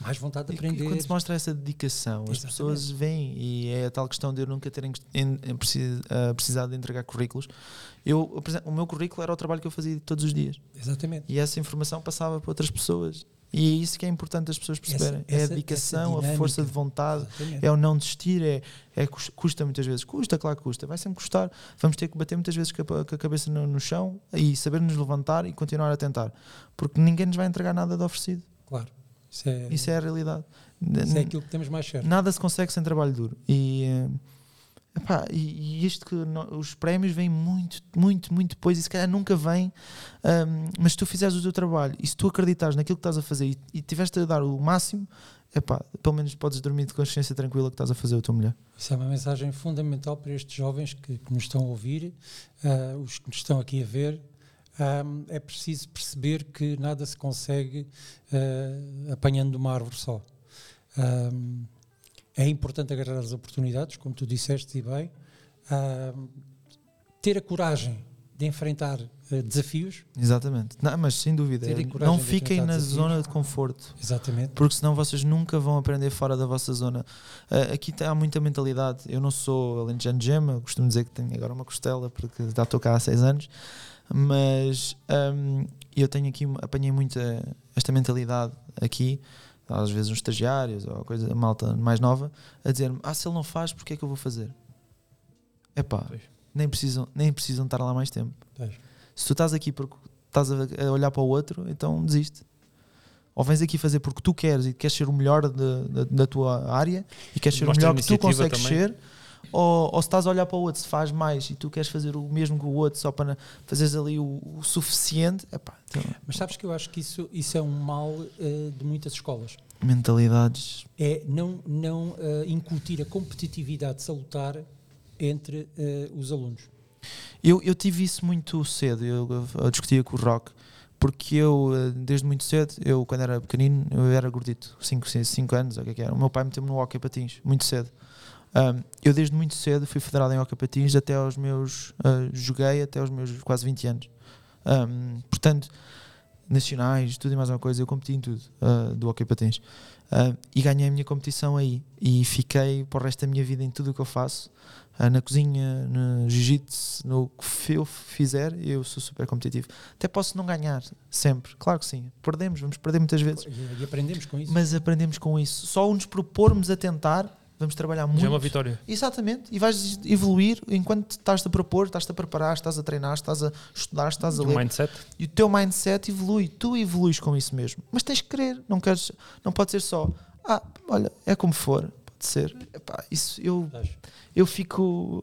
mais vontade de aprender. E quando se mostra essa dedicação, Exatamente. as pessoas vêm e é a tal questão de eu nunca terem precisado de entregar currículos. Eu, o meu currículo era o trabalho que eu fazia todos os dias. Exatamente. E essa informação passava para outras pessoas E é isso que é importante as pessoas perceberem. Essa- é a essa- dedicação, essa a força de vontade, Exatamente. é o não desistir, é, é cus- custa muitas vezes. Custa, claro que custa, vai sempre custar. Vamos ter que bater muitas vezes com a, com a cabeça no, no chão e saber nos levantar e continuar a tentar. Porque ninguém nos vai entregar nada de oferecido. Claro. Isso é, Isso é a realidade. isso é aquilo que temos mais certo. Nada se consegue sem trabalho duro. E, eh, epá, e, e isto que no- os prémios vêm muito, muito, muito depois e se calhar nunca vêm. ahm, mas se tu fizeres o teu trabalho e se tu acreditares naquilo que estás a fazer e, e tiveste a dar o máximo, epá, pelo menos podes dormir de consciência tranquila que estás a fazer o teu melhor. Isso é uma mensagem fundamental para estes jovens que, que nos estão a ouvir, ah, os que nos estão aqui a ver. Ah, é preciso perceber que nada se consegue ah, apanhando uma árvore só. Ah, é importante agarrar as oportunidades, como tu disseste e bem, Ah, ter a coragem de enfrentar ah, desafios, Exatamente. Não, mas sem dúvida, é, não fiquem na desafios. zona de conforto. exatamente. porque senão vocês nunca vão aprender fora da vossa zona. Ah, aqui tá- há muita mentalidade. Eu não sou alentejano de gema, costumo dizer que tenho agora uma costela, porque já estou cá há seis anos, mas ahm, eu tenho aqui, apanhei muita esta mentalidade aqui, às vezes uns estagiários ou coisa, malta mais nova, a dizer-me: Ah, se ele não faz, porque é que eu vou fazer? Epá, Pois. nem precisam, nem precisam estar lá mais tempo. Pois. Se tu estás aqui porque estás a, olhar para o outro, então desiste. Ou vens aqui fazer porque tu queres e queres ser o melhor de- da- da tua área e queres ser o Mostra melhor que tu consegues também. ser, ou, ou se estás a olhar para o outro, se faz mais e tu queres fazer o mesmo que o outro só para fazeres ali o, o suficiente, epá, então, Mas sabes que eu acho que isso, isso é um mal ah, de muitas escolas. mentalidades. é não, não eh, incutir a competitividade salutar entre eh, os alunos. Eu, eu tive isso muito cedo, eu, eu discutia com o Rock, porque eu, desde muito cedo, eu quando era pequenino, eu era gordito, 5 anos, o que é que era. O meu pai meteu-me no hockey patins, muito cedo. Um, eu desde muito cedo fui federado em hockey patins até aos meus, uh, joguei até aos meus quase 20 anos. Um, portanto, nacionais, tudo e mais uma coisa, eu competi em tudo uh, do hockey patins. Uh, e ganhei a minha competição aí. E fiquei para o resto da minha vida em tudo o que eu faço. Uh, na cozinha, no jiu-jitsu, no que eu fizer, eu sou super competitivo. Até posso não ganhar, sempre. Claro que sim. Perdemos, vamos perder muitas vezes. E, aprendemos com isso. Mas aprendemos com isso. Só nos propormos a tentar, vamos trabalhar muito. Já é uma vitória. Exatamente, e vais evoluir enquanto estás a propor, estás a preparar, estás a treinar, estás a estudar, estás a O ler. mindset. E o teu mindset evolui, tu evoluís com isso mesmo. Mas tens que querer, não queres, não pode ser só, ah, olha, é como for, pode ser. Epá, isso eu, eu fico.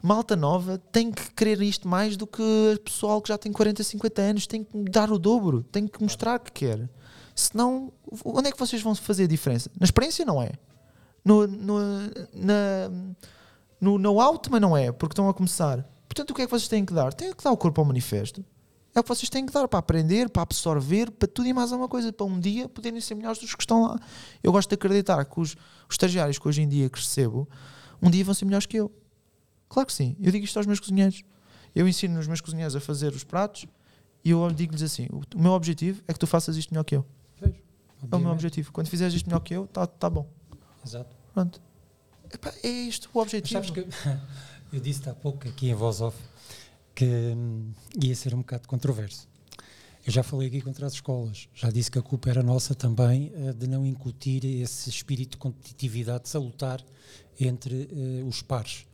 Malta nova tem que querer isto mais do que o pessoal que já tem 40, 50 anos, tem que dar o dobro, tem que mostrar que quer. Senão, onde é que vocês vão fazer a diferença? Na experiência não é. No, no, na, no know-how também não é, porque estão a começar. Portanto, o que é que vocês têm que dar? Têm que dar o corpo ao manifesto. É o que vocês têm que dar para aprender, para absorver, para tudo e mais alguma coisa, para um dia poderem ser melhores dos que estão lá. Eu gosto de acreditar que os, os estagiários que hoje em dia que recebo, um dia vão ser melhores que eu. Claro que sim. Eu digo isto aos meus cozinheiros. Eu ensino os meus cozinheiros a fazer os pratos e eu digo-lhes assim: o, meu objetivo é que tu faças isto melhor que eu. Pois, É o meu objetivo. Quando fizeres isto melhor que eu, tá, tá bom. Exato. Pronto. Epá, é isto o Mas objetivo. sabes que eu disse há pouco aqui em voz off que hum, ia ser um bocado controverso. Eu já falei aqui contra as escolas, já disse que a culpa era nossa também eh, de não incutir esse espírito de competitividade salutar entre eh, os pares.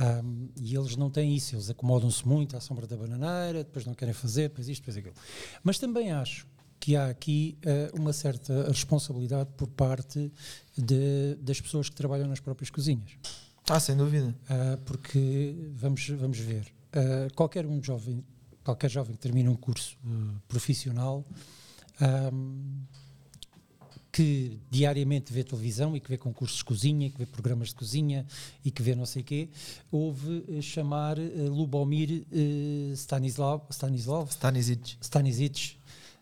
Ahm, e eles não têm isso, eles acomodam-se muito à sombra da bananeira, depois não querem fazer, depois isto, depois aquilo. Mas também acho que há aqui eh, uma certa responsabilidade por parte de- das pessoas que trabalham nas próprias cozinhas. Ah, sem dúvida. Ah, porque vamos, vamos ver, ah, qualquer um jovem, qualquer jovem que termina um curso ah, profissional ahm, que diariamente vê televisão e que vê concursos de cozinha, que vê programas de cozinha e que vê não sei quê, ouve eh, chamar eh, Lubomir eh, Stanislav, Stanislav Stanisic. Stanisic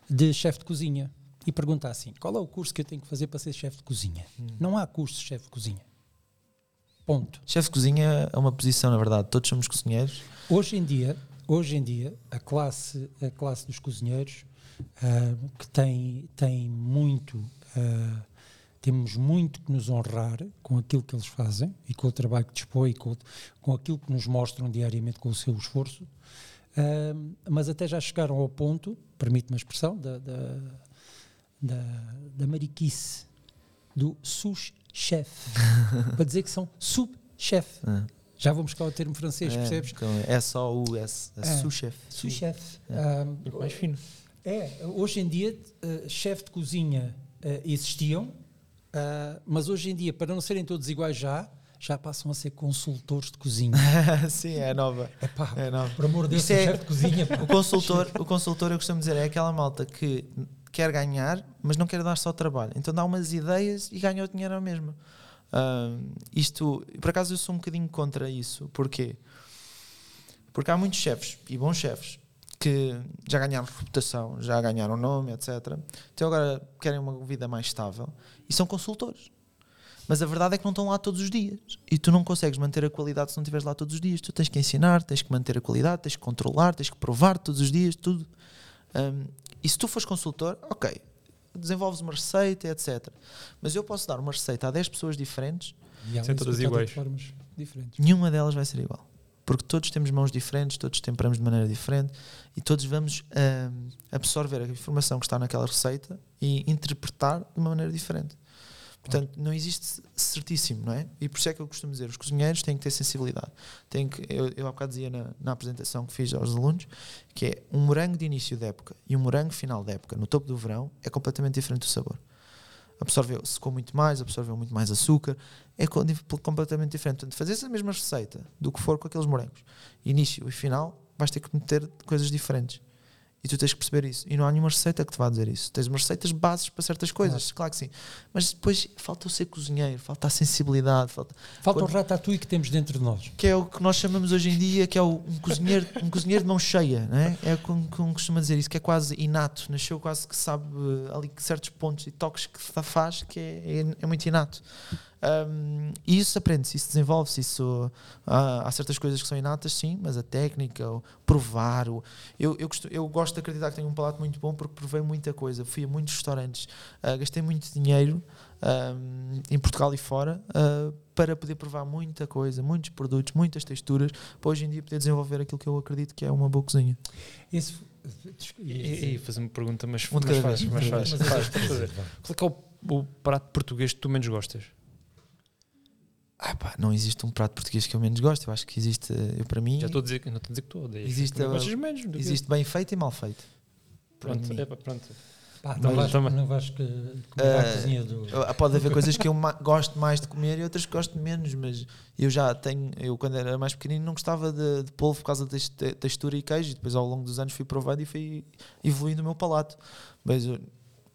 de chefe de cozinha e pergunta assim: qual é o curso que eu tenho que fazer para ser chefe de cozinha? Não há curso de chefe de cozinha. Ponto. Chefe de cozinha é uma posição, na verdade. Todos somos cozinheiros. Hoje em dia, hoje em dia, a classe, a classe dos cozinheiros ah, que tem, tem muito, ah, temos muito que nos honrar com aquilo que eles fazem e com o trabalho que dispõem e com, com aquilo que nos mostram diariamente com o seu esforço, Ah, mas até já chegaram ao ponto, permite-me a expressão, da, da, da, da mariquice do sous-chef. para dizer que são sub-chef. Ah. Já vou buscar o termo francês, É, percebes? então é só o S, é É. sous-chef. Sous-chef. É. Ah, Muito mais fino. é, hoje em dia, uh, chefe de cozinha uh, existiam, uh, mas hoje em dia, para não serem todos iguais já, já passam a ser consultores de cozinha. Sim, é nova. Epá, É nova. por amor de Deus, é- chefe de cozinha. pá. O consultor, o consultor, eu costumo dizer, é aquela malta que quer ganhar, mas não quer dar só trabalho. Então dá umas ideias e ganha o dinheiro ao mesmo. Ah, isto, por acaso, eu sou um bocadinho contra isso. Porquê? Porque há muitos chefes e bons chefes que já ganharam reputação, já ganharam nome, etc. Então agora querem uma vida mais estável e são consultores. Mas a verdade é que não estão lá todos os dias. E tu não consegues manter a qualidade se não estiveres lá todos os dias. Tu tens que ensinar, tens que manter a qualidade, tens que controlar, tens que provar todos os dias, tudo. Um, e se tu fores consultor, ok, desenvolves uma receita, etc. Mas eu posso dar uma receita a 10 pessoas diferentes, E um todas iguais. De formas diferentes. nenhuma delas vai ser igual. Porque todos temos mãos diferentes, todos temperamos de maneira diferente e todos vamos um, absorver a informação que está naquela receita e interpretar de uma maneira diferente. Portanto, não existe certíssimo, não é? E por isso é que eu costumo dizer, os cozinheiros têm que ter sensibilidade. Têm que, eu, eu há bocado dizia na, na apresentação que fiz aos alunos, que é um morango de início de época e um morango final de época, no topo do verão, é completamente diferente o sabor. Absorveu, secou muito mais, absorveu muito mais açúcar, é completamente diferente. Portanto, fazer a mesma receita do que for com aqueles morangos, início e final, vais ter que meter coisas diferentes. E tu tens que perceber isso. E não há nenhuma receita que te vá dizer isso. Tens umas receitas bases para certas coisas, claro, que sim. Mas depois falta o ser cozinheiro, falta a sensibilidade, falta Falta Quando- o ratatouille que temos dentro de nós. que é o que nós chamamos hoje em dia, que é o- um cozinheiro, um cozinheiro de mão cheia, não é? É como, como costuma dizer isso, que é quase inato, nasceu quase que sabe eh, ali certos pontos e toques que fa- faz, que é, é, é muito inato. Um, e isso aprende-se, isso desenvolve-se, isso há, há certas coisas que são inatas, sim, mas a técnica, o provar, o, eu, eu, costu- eu gosto de acreditar que tenho um palato muito bom porque provei muita coisa, fui a muitos restaurantes, ah, gastei muito dinheiro um, em Portugal e fora ah, para poder provar muita coisa, muitos produtos, muitas texturas, para hoje em dia poder desenvolver aquilo que eu acredito que é uma boa cozinha. Desculpa, E, e fazer uma pergunta, mas, Um mas faz, mas. Qual é que é o, o prato português que tu menos gostas? Ah, pá, não existe um prato português que eu menos gosto, eu acho que existe, eu, para mim, Já estou a dizer que não estou a dizer que tu odeias. Existe a- existe bem feito e mal feito. Pronto, é pronto. Pá, não vais, também. não vais que, comer a Ah, cozinha do. Ah, Pode haver coisas que eu ma- gosto mais de comer e outras que gosto menos, mas eu já tenho, eu quando era mais pequenino não gostava de, de polvo por causa da te- textura e queijo, e depois ao longo dos anos fui provando e fui evoluindo o meu palato. Mas eu,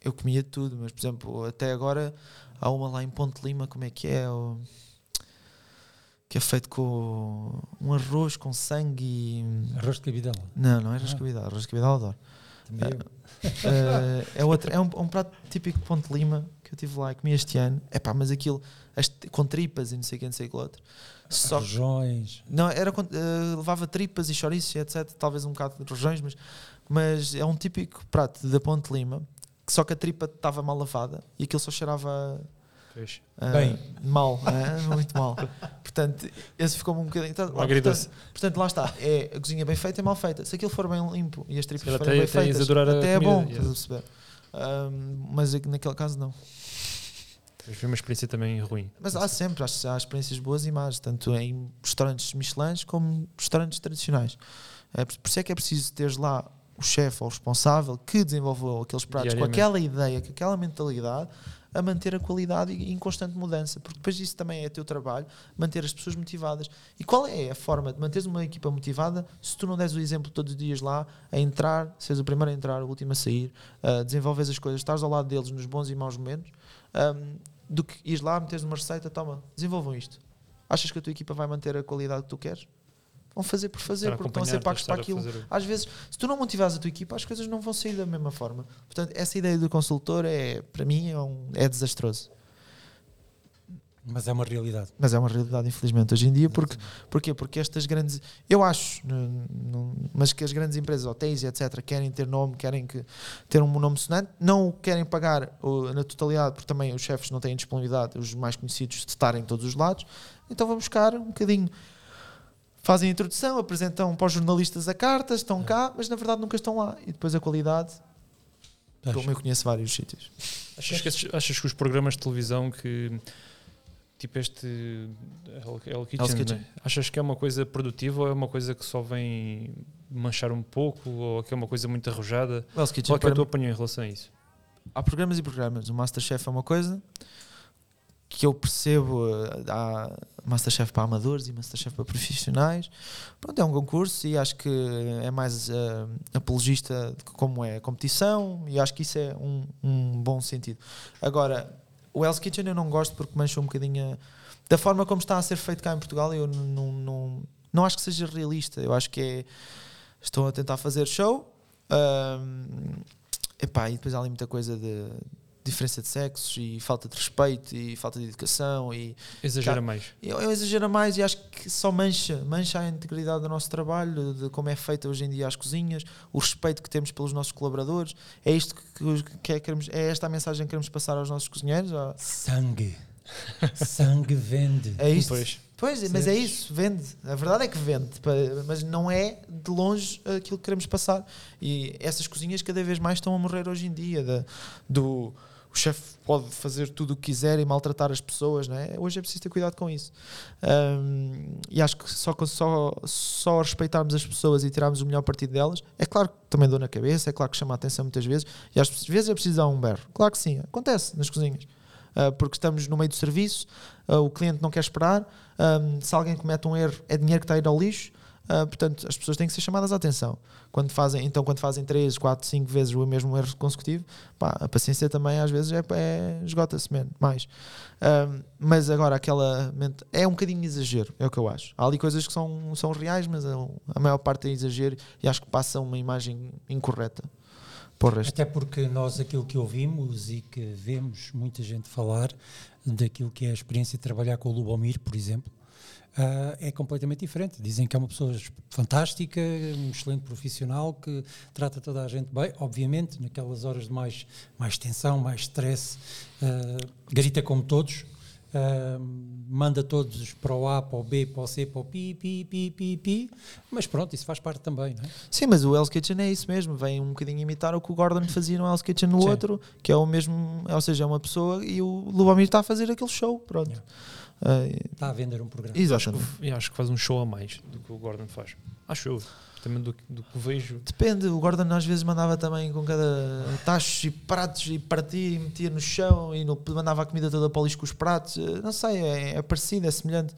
eu comia tudo, mas por exemplo, até agora há uma lá em Ponte Lima, como é que é? O- que é feito com um arroz com sangue e. Arroz de cabidela. Não, não é arroz Ah. de cabidela, arroz de cabidela adoro. Também eu. Uh, é, outro, é um, um prato típico de Ponte Lima que eu tive lá e comi este ano. É pá, mas aquilo as- com tripas e não sei o que, não sei o que outro. Só Rojões. não, era, uh, levava tripas e chouriços e etc. Talvez um bocado de rojões, mas, mas é um típico prato da Ponte Lima. que Só que a tripa estava mal lavada e aquilo só cheirava Uh, Bem. mal, uh, muito mal. Portanto, esse ficou-me um bocadinho. Então, lá, portanto, portanto, lá está. É a cozinha bem feita e mal feita. Se aquilo for bem limpo e as tripas forem bem feitas, até é bom, yeah. estás a perceber? Um, mas é que naquele caso não. Mas foi uma experiência também ruim. Mas há sempre, que há experiências boas e más, tanto em restaurantes Michelin como restaurantes tradicionais. É, por isso é que é preciso teres lá o chefe ou o responsável que desenvolveu aqueles pratos com aquela ideia, com aquela mentalidade, a manter a qualidade em constante mudança, porque depois isso também é teu trabalho, manter as pessoas motivadas. E qual é a forma de manteres uma equipa motivada se tu não des o exemplo todos os dias lá, a entrar, seres o primeiro a entrar, o último a sair, a desenvolves as coisas, estás ao lado deles nos bons e maus momentos, um, do que ires lá, meteres uma receita, toma, desenvolvam isto. Achas que a tua equipa vai manter a qualidade que tu queres? Vão fazer por fazer, porque estão a ser pagos para aquilo. Às vezes, se tu não motivares a tua equipa, as coisas não vão sair da mesma forma. Portanto, essa ideia do consultor é, para mim, é, um- é desastroso. Mas é uma realidade. Mas é uma realidade, infelizmente, hoje em dia. Porque, porquê? Porque estas grandes. Eu acho, n- n- mas que as grandes empresas, hotéis etc., querem ter nome, querem que, ter um nome sonante, não o querem pagar o- na totalidade, porque também os chefes não têm disponibilidade, os mais conhecidos, de estarem em todos os lados. Então vamos buscar um bocadinho. Fazem a introdução, apresentam para os jornalistas a carta, estão cá, mas na verdade nunca estão lá. E depois a qualidade Pois. Como eu conheço vários sítios. Achas que, esses- achas que os programas de televisão que tipo este Hell, Hell Kitchen, Hell's Kitchen. né? achas que é uma coisa produtiva ou é uma coisa que só vem manchar um pouco ou que é uma coisa muito arrojada? O Hell's Kitchen, Qual é, é a tua opinião em relação a isso? há programas e programas. O Masterchef é uma coisa que eu percebo. eh, Há Masterchef para amadores e Masterchef para profissionais. Pronto, é um concurso e acho que é mais eh, apologista de como é a competição e acho que isso é um, um bom sentido. Agora, o Hell's Kitchen eu não gosto porque mancha um bocadinho a- da forma como está a ser feito cá em Portugal. Eu não, não, não, acho que seja realista. Eu acho que é. Estão a tentar fazer show. ahm, epá, e depois há ali muita coisa de diferença de sexos e falta de respeito e falta de educação e Exagera mais. eu, eu exagero mais e acho que só mancha, mancha a integridade do nosso trabalho, de como é feita hoje em dia as cozinhas, o respeito que temos pelos nossos colaboradores. É isto que, que, que é, queremos, é esta a mensagem que queremos passar aos nossos cozinheiros? ou- Sangue. Sangue vende. É isto? Pois. Pois, mas é isso, vende. A verdade é que vende, mas não é de longe aquilo que queremos passar. E essas cozinhas cada vez mais estão a morrer hoje em dia. da- do, o chefe pode fazer tudo o que quiser e maltratar as pessoas, não é? Hoje é preciso ter cuidado com isso. Ahm, e acho que só, só, só respeitarmos as pessoas e tirarmos o melhor partido delas, é claro que também dou na cabeça, é claro que chama a atenção muitas vezes, e às vezes é preciso dar um berro. Claro que sim, acontece nas cozinhas. Ah, porque estamos no meio do serviço, ah, o cliente não quer esperar, um, se alguém comete um erro, é dinheiro que está a ir ao lixo. Uh, portanto, as pessoas têm que ser chamadas à atenção. Quando fazem, então, quando fazem 3, 4, 5 vezes o mesmo erro consecutivo, pá, a paciência também às vezes é, é- esgota-se mais. Um, mas agora, aquela. mente- É um bocadinho exagero, é o que eu acho. Há ali coisas que são, são reais, mas a, maior parte é exagero e acho que passa uma imagem incorreta. Até porque nós aquilo que ouvimos e que vemos muita gente falar daquilo que é a experiência de trabalhar com o Lubomir, por exemplo, ah, é completamente diferente. Dizem que é uma pessoa fantástica, um excelente profissional que trata toda a gente bem, obviamente, naquelas horas de mais, mais tensão, mais stress, ah, grita como todos. ah, manda todos para o A, para o B, para o C, para o pi, pi, pi, pi, pi, mas pronto, isso faz parte também, não é? Sim, mas o Hell's Kitchen é isso mesmo, vem um bocadinho imitar o que o Gordon fazia no Hell's Kitchen no Sim. outro, que é o mesmo, ou seja, é uma pessoa e o Lubomir está a fazer aquele show, pronto. Yeah. Ah, Está a vender um programa. Acho exatamente. que, e acho que faz um show a mais do que o Gordon faz. Acho eu. Também do, que- do que vejo. Depende, o Gordon às vezes mandava também com cada tachos e pratos e partia e metia no chão e no- mandava a comida toda para o lixo com os pratos. Eh, Não sei, é, é parecido, é semelhante.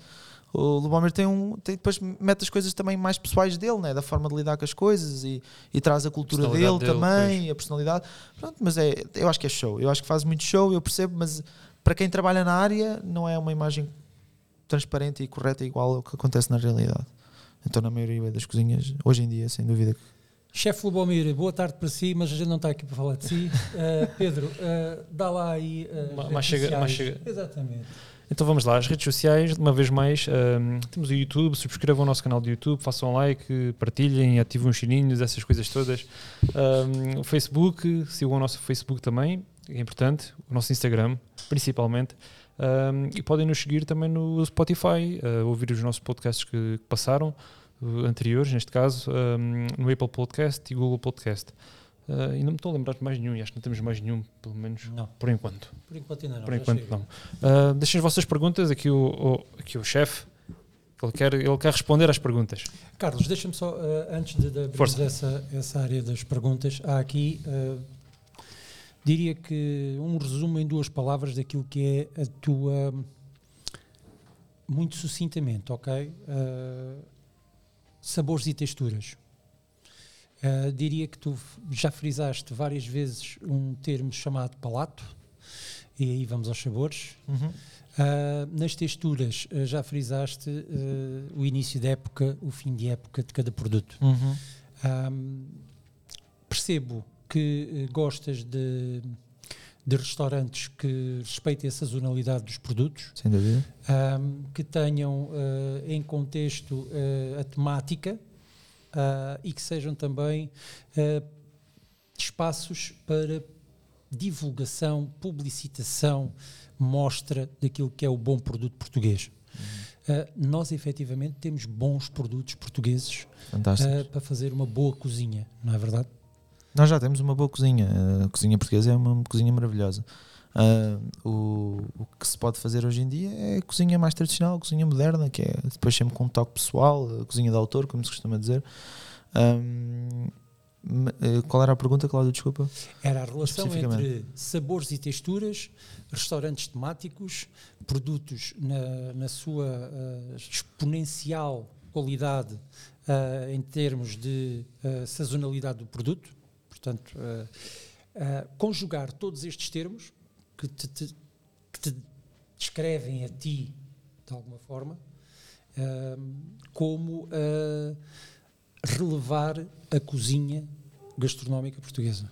O Lubomir tem um. Tem, depois mete as coisas também mais pessoais dele, né? da forma de lidar com as coisas e, e traz a cultura dele, Personalidade dele, também, a personalidade. Pronto, mas é, eu acho que é show. Eu acho que faz muito show, eu percebo, mas para quem trabalha na área não é uma imagem transparente e correta igual ao que acontece na realidade. Então, na maioria das cozinhas, hoje em dia, sem dúvida que Chefe Lubomir, boa tarde para si, mas a gente não está aqui para falar de si. Uh, Pedro, uh, dá lá aí. Uh, mais chega- mais chega. Exatamente. Então vamos lá, as redes sociais, uma vez mais, ahm, temos o YouTube, subscrevam o nosso canal do YouTube, façam like, partilhem, ativem os sininhos, essas coisas todas. Ahm, o Facebook, sigam o nosso Facebook também, é importante, o nosso Instagram, principalmente. Ahm, e podem nos seguir também no Spotify, ah, ouvir os nossos podcasts que, que passaram, uh, anteriores, neste caso, ahm, no Apple Podcast e Google Podcast. Ah, e não me estou a lembrar de mais nenhum, e acho que não temos mais nenhum, pelo menos Não, por enquanto. por enquanto ainda não. Por enquanto chega. não. Ah, deixem as vossas perguntas, aqui o, o- aqui o chefe, ele quer, ele quer responder às perguntas. Carlos, deixa-me só, uh, antes de, de abrirmos essa, essa área das perguntas, há aqui, uh, diria que um resumo em duas palavras daquilo que é a tua. Muito sucintamente, ok? Uh, sabores e texturas. Uh, diria que tu já frisaste várias vezes um termo chamado palato, e aí vamos aos sabores. Ah, nas texturas, ah, já frisaste ah, o início da época, o fim de época de cada produto. Uhum. Percebo que eh, gostas de, de restaurantes que respeitem a sazonalidade dos produtos, Sem dúvida. ahm, que tenham eh, em contexto eh, a temática ah, e que sejam também espaços para divulgação, publicitação, mostra daquilo que é o bom produto português. Ah, nós efetivamente temos bons produtos portugueses ah, para fazer uma boa cozinha, não é verdade? Nós já temos uma boa cozinha. A cozinha portuguesa é uma cozinha maravilhosa. Uh, o, o que se pode fazer hoje em dia é a cozinha mais tradicional, a cozinha moderna, que é depois sempre com um toque pessoal, a cozinha de autor, como se costuma dizer. Um, eh, qual era a pergunta, Cláudio? Desculpa. Era a relação entre sabores e texturas, restaurantes temáticos, produtos na, na sua uh, exponencial qualidade uh, em termos de sazonalidade do produto. Portanto, conjugar todos estes termos que te, te, que te, descrevem a ti de alguma forma, como relevar a cozinha gastronómica portuguesa.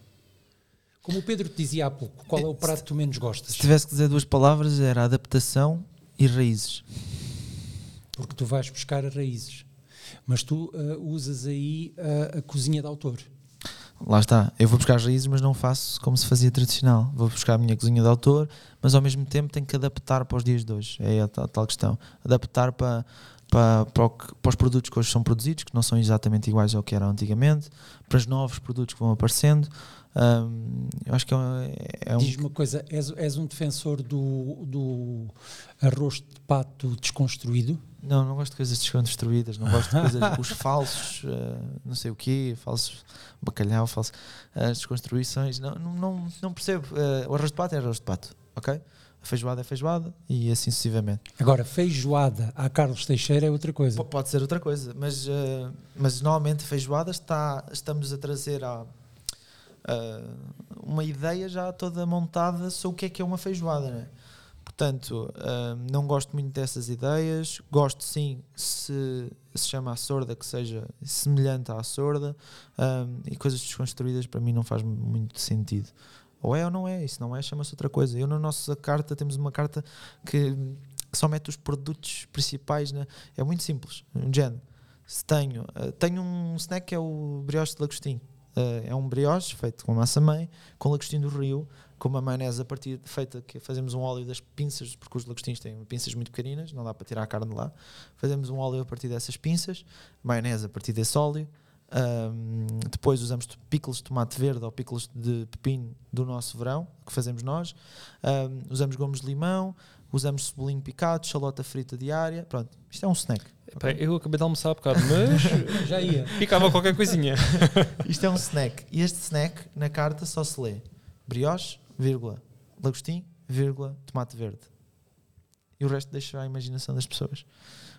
Como o Pedro te dizia há pouco, qual é o prato que tu menos gostas? Se tivesse que dizer duas palavras, era adaptação e raízes. Porque tu vais buscar raízes. Mas tu uh, usas aí uh, a cozinha de autor. Lá está, eu vou buscar as raízes, mas não faço como se fazia tradicional. Vou buscar a minha cozinha de autor, mas ao mesmo tempo tenho que adaptar para os dias de hoje. É a tal, questão. Adaptar para, para, para, para, os produtos que hoje são produzidos, que não são exatamente iguais ao que eram antigamente, para os novos produtos que vão aparecendo. Um, eu acho que é, é um. Diz-me uma coisa: és, és um defensor do, do arroz de pato desconstruído? Não, não gosto de coisas desconstruídas, não gosto de coisas, os falsos, uh, não sei o quê, falsos bacalhau, falsos, as uh, desconstruições, não, não, não percebo. Uh, o arroz de pato é arroz de pato, ok? A feijoada é feijoada e assim sucessivamente. Agora, feijoada a Carlos Teixeira é outra coisa. P pode ser outra coisa, mas, uh, mas normalmente feijoada está, estamos a trazer a, uh, uma ideia já toda montada sobre o que é que é uma feijoada, não é? Portanto, uh, não gosto muito dessas ideias. Gosto sim, se se chama a sorda, que seja semelhante à sorda, e coisas desconstruídas para mim não faz muito sentido. Ou é ou não é, isso não é, chama-se outra coisa. Eu na nossa carta temos uma carta que, que só mete os produtos principais, né? é muito simples. Um género. Se tenho, uh, tenho um snack que é o brioche de lagostim. Uh, é um brioche feito com massa mãe, com lagostim do rio, com uma maionese a partir feita que fazemos um óleo das pinças, porque os lagostins têm pinças muito pequeninas, não dá para tirar a carne de lá. Fazemos um óleo a partir dessas pinças, maionese a partir desse óleo um, depois usamos pickles de tomate verde ou pickles de pepino do nosso verão, que fazemos nós. Um, usamos gomos de limão, usamos cebolinho picado, chalota frita diária. Pronto, isto é um snack. Okay? Eu acabei de almoçar um bocado, mas já ia. Picava qualquer coisinha. isto é um snack. E este snack, na carta, só se lê brioche, vírgula, lagostim, vírgula, tomate verde. E o resto deixa à imaginação das pessoas.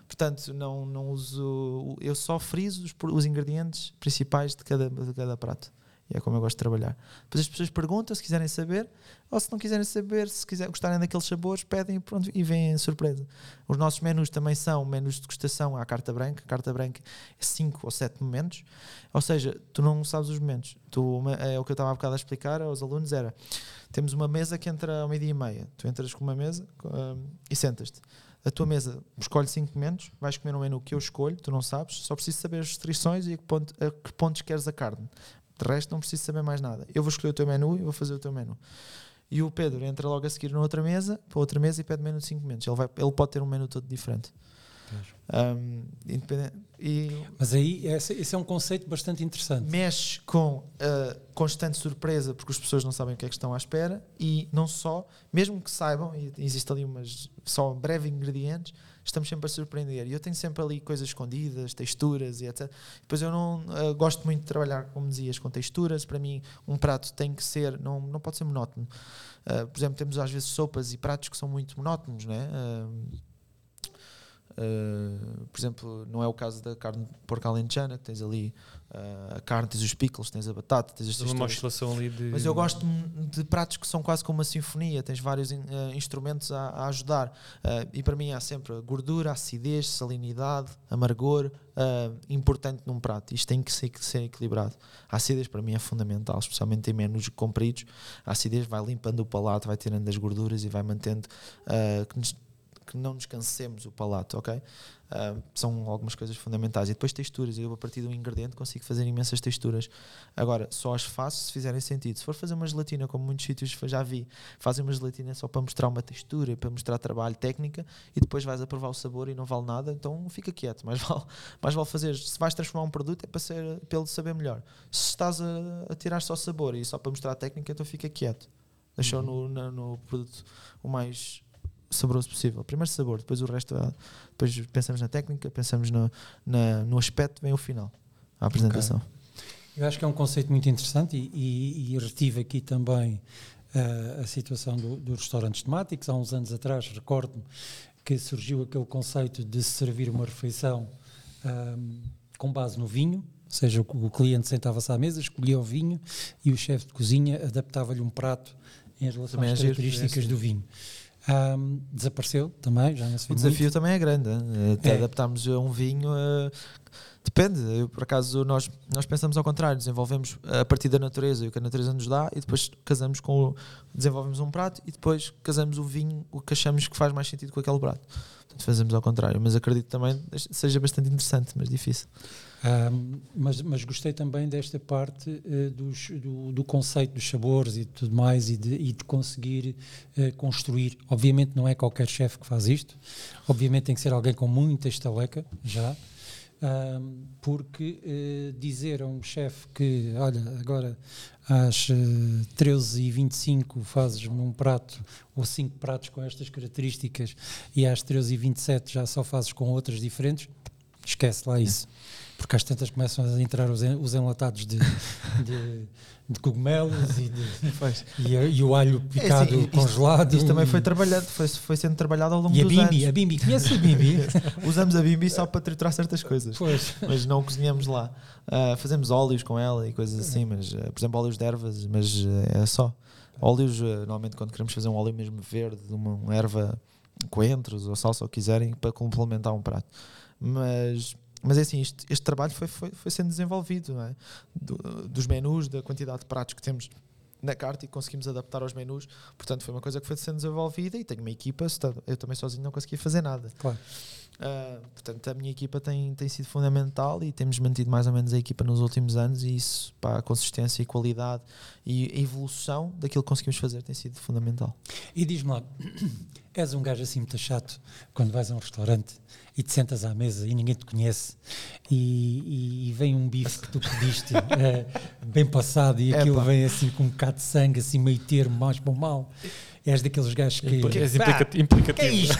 Portanto, não, não uso. Eu só friso os, os ingredientes principais de cada, de cada prato. E é como eu gosto de trabalhar. Depois as pessoas perguntam se quiserem saber, ou se não quiserem saber, se quiser, gostarem daqueles sabores, pedem e pronto, e vêm surpresa. Os nossos menus também são menus de degustação à carta branca. A carta branca é 5 ou 7 momentos. Ou seja, tu não sabes os momentos. Tu, é o que eu estava há bocado a explicar aos alunos: era temos uma mesa que entra ao meio-dia e meia. Tu entras com uma mesa um, e sentas-te a tua mesa escolhe 5 momentos, vais comer um menu que eu escolho, tu não sabes, só preciso saber as restrições e a que, ponto, a que pontos queres a carne. De resto, não preciso saber mais nada. Eu vou escolher o teu menu e vou fazer o teu menu. E o Pedro entra logo a seguir na outra mesa, para outra mesa e pede menu de 5 momentos. Ele, vai, ele pode ter um menu todo diferente. Um, e Mas aí esse, esse, é um conceito bastante interessante. Mexe com a constante surpresa, porque as pessoas não sabem o que é que estão à espera, e não só, mesmo que saibam, e existe ali umas só breves ingredientes, estamos sempre a surpreender. E eu tenho sempre ali coisas escondidas, texturas e etc. Depois eu não uh, gosto muito de trabalhar, como dizias, com texturas. Para mim, um prato tem que ser, não, não pode ser monótono. Uh, por exemplo, temos às vezes sopas e pratos que são muito monótonos, né? Uh, Uh, por exemplo, não é o caso da carne de porco alentejana, que tens ali uh, a carne, tens os pickles, tens a batata, tens estas uma oscilação ali de... Mas eu gosto de pratos que são quase como uma sinfonia, tens vários in, uh, instrumentos a, a ajudar. e para mim há sempre gordura, acidez, salinidade, amargor, importante num prato. Isto tem que ser, que ser equilibrado. A acidez para mim é fundamental, especialmente em menus compridos. A acidez vai limpando o palato, vai tirando as gorduras e vai mantendo que que não nos cansemos o palato, ok? Ah, são algumas coisas fundamentais. E depois texturas, eu a partir de um ingrediente consigo fazer imensas texturas. Agora, só as faço se fizerem sentido. Se for fazer uma gelatina, como muitos sítios já vi, fazem uma gelatina só para mostrar uma textura, para mostrar trabalho, técnica, e depois vais a provar o sabor e não vale nada, então fica quieto. Mais vale, mais vale fazer, se vais transformar um produto é para, ser, para ele saber melhor. Se estás a, a tirar só sabor e só para mostrar a técnica, então fica quieto. Deixa uhum. no, no, no produto o mais saboroso possível. Primeiro sabor, depois o resto, é, depois pensamos na técnica, pensamos no, na, no aspecto, vem o final, a apresentação. Okay. Eu acho que é um conceito muito interessante e, e, e retive aqui também uh, a situação do, dos restaurantes temáticos. Há uns anos atrás, recordo-me que surgiu aquele conceito de se servir uma refeição um, ehm, com base no vinho, ou seja, o, o cliente sentava-se à mesa, escolhia o vinho e o chefe de cozinha adaptava-lhe um prato em relação também às é características do vinho. Um, desapareceu também, já não se O desafio muito. também é grande, até é. adaptarmos a um vinho. Uh, depende, eu, por acaso nós, nós pensamos ao contrário, desenvolvemos a partir da natureza e o que a natureza nos dá e depois casamos com o, desenvolvemos um prato e depois casamos o vinho, o que achamos que faz mais sentido com aquele prato. Portanto, fazemos ao contrário, mas acredito também seja bastante interessante, mas difícil. Um, mas, mas, gostei também desta parte uh, dos, do, do, conceito dos sabores e tudo mais e de, e de conseguir uh, construir. Obviamente não é qualquer chefe que faz isto, obviamente tem que ser alguém com muita estaleca já, um, porque uh, dizer a um chefe que, olha, agora às uh, 13h25 fazes-me um prato ou cinco pratos com estas características e às 13h27 já só fazes com outras diferentes, esquece lá isso porque às tantas começam a entrar os, os enlatados de, de, de cogumelos e, de, e, e, o alho picado é assim, congelado. Isto também foi trabalhado, foi, foi sendo trabalhado ao longo e dos a bimbi, anos. a bimbi, conhece a bimbi? Usamos a bimbi só para triturar certas coisas, pois. mas não cozinhamos lá. Uh, fazemos óleos com ela e coisas assim, mas, uh, por exemplo, óleos de ervas, mas uh, é só. Óleos, normalmente quando queremos fazer um óleo mesmo verde, de uma, uma erva coentros ou salsa, ou quiserem, para complementar um prato. Mas mas é assim, este, este trabalho foi, foi, foi, sendo desenvolvido, é? Do, dos menus, da quantidade de pratos que temos na carta e conseguimos adaptar aos menus. Portanto, foi uma coisa que foi sendo desenvolvida e tenho uma equipa, eu também sozinho não conseguia fazer nada. Claro. Uh, portanto, a minha equipa tem, tem sido fundamental e temos mantido mais ou menos a equipa nos últimos anos e isso, para a consistência e qualidade e a evolução daquilo que conseguimos fazer tem sido fundamental. E diz-me lá, és um gajo assim muito chato quando vais a um restaurante e te sentas à mesa e ninguém te conhece e, e vem um bife que tu pediste é, bem passado e aquilo vem assim com um bocado de sangue, assim meio termo, mais para o mal. És daqueles gajos que. És implicativo. Que é isto?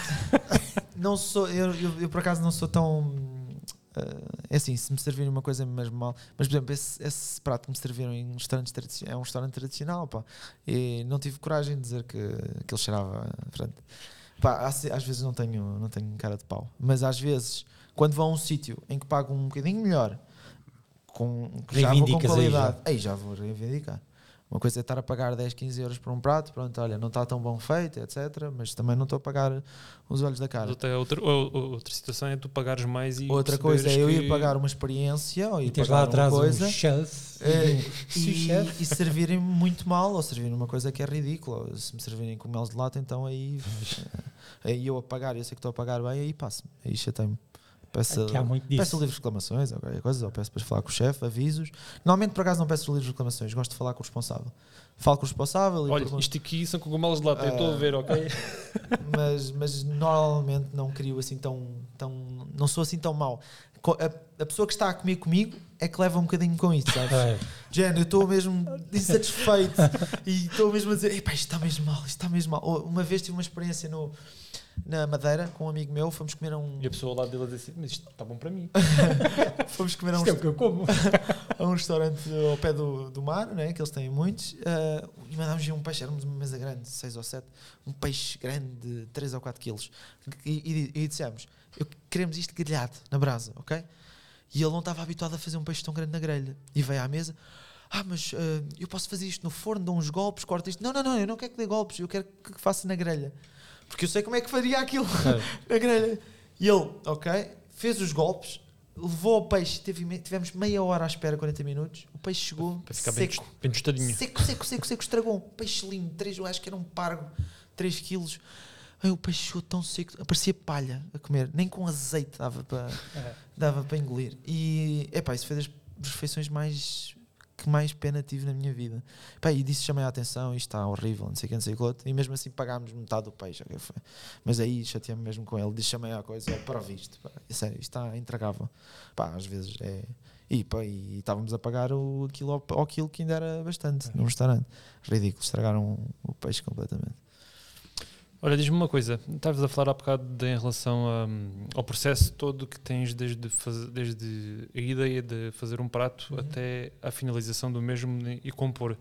não sou, eu, eu, eu, por acaso não sou tão. Uh, é assim, se me servirem uma coisa mesmo mal, mas por exemplo, esse, esse prato que me serviram em restaurantes é um restaurante tradicional, pá, e não tive coragem de dizer que, que ele cheirava. Pronto. Pá, às, às vezes não tenho, não tenho cara de pau, mas às vezes, quando vão a um sítio em que pago um bocadinho melhor, com, já vou com qualidade, aí já. aí já vou reivindicar. Uma coisa é estar a pagar 10, 15 euros por um prato, pronto, olha, não está tão bom feito, etc. Mas também não estou a pagar os olhos da cara. Outra, outra, outra situação é tu pagares mais e. Outra coisa é eu ir pagar uma experiência ou ir pagar lá atrás uma coisa um chef, é, e, e servirem muito mal ou servirem uma coisa que é ridícula. Se me servirem com mel de lata, então aí, aí eu a pagar, eu sei que estou a pagar bem, aí passo, aí chatei-me peço, peço livros de reclamações, ou coisa, ou peço para falar com o chefe, avisos. Normalmente, por acaso, não peço livros de reclamações, gosto de falar com o responsável. Falo com o responsável. Olha, pergunto, isto aqui são cogumelos de lata, uh, eu estou a ver, ok? mas, mas normalmente não crio assim tão, tão. Não sou assim tão mau. A, a pessoa que está a comer comigo é que leva um bocadinho com isso, sabes? É. Jen, eu estou mesmo insatisfeito e estou mesmo a dizer: isto está mesmo mal, isto está mesmo mal. Uma vez tive uma experiência no na Madeira com um amigo meu, fomos comer a um. E a pessoa ao lado dele disse assim: Mas isto está bom para mim. fomos comer a um. Isto é o que eu como. a um restaurante ao pé do, do mar, né, que eles têm muitos, uh, e mandámos um peixe, éramos uma mesa grande, 6 ou 7, um peixe grande de 3 ou 4 quilos. E, e, e dissemos: eu, Queremos isto grelhado na brasa, ok? E ele não estava habituado a fazer um peixe tão grande na grelha. E veio à mesa ah, mas uh, eu posso fazer isto no forno, dou uns golpes, corto isto. Não, não, não, eu não quero que dê golpes, eu quero que faça na grelha. Porque eu sei como é que faria aquilo na grelha. E ele, ok, fez os golpes, levou o peixe, teve, tivemos meia hora à espera, 40 minutos. O peixe chegou para ficar seco, bem tostadinho. Seco, seco, seco, seco, estragou. Peixe lindo, três, eu acho que era um pargo, 3 quilos. Ai, o peixe chegou tão seco, parecia palha a comer, nem com azeite dava para É. dava para engolir. E epá, isso foi das refeições mais que mais pena tive na minha vida. Pá, e disse chamei a atenção, isto está horrível, não sei o que, não sei o que e mesmo assim pagámos metade do peixe. ok, foi. Mas aí chateei-me mesmo com ele, disse chamei a coisa, para o visto, é sério, isto está intragável. Pá, às vezes é. E, pá, e estávamos a pagar o quilo ao, ao quilo que ainda era bastante num restaurante. Ridículo, estragaram o peixe completamente. Olha, diz-me uma coisa, estavas a falar há bocado de, em relação a, hum, ao processo todo que tens desde, faz- desde a ideia de fazer um prato Uhum. até a finalização do mesmo e compor.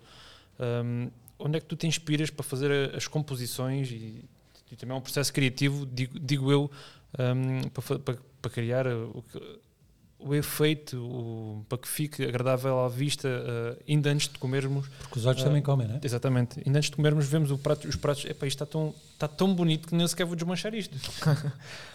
Hum, onde é que tu te inspiras para fazer as composições e, e também é um processo criativo, digo, digo eu, hum, para, para, para criar o, que- o efeito, o- para que fique agradável à vista uh, ainda antes de comermos Porque os olhos Ah, também comem, não é? Exatamente. Ainda antes de comermos, vemos prato, os pratos. Epá, isto está tão, está tão bonito que nem sequer vou desmanchar isto.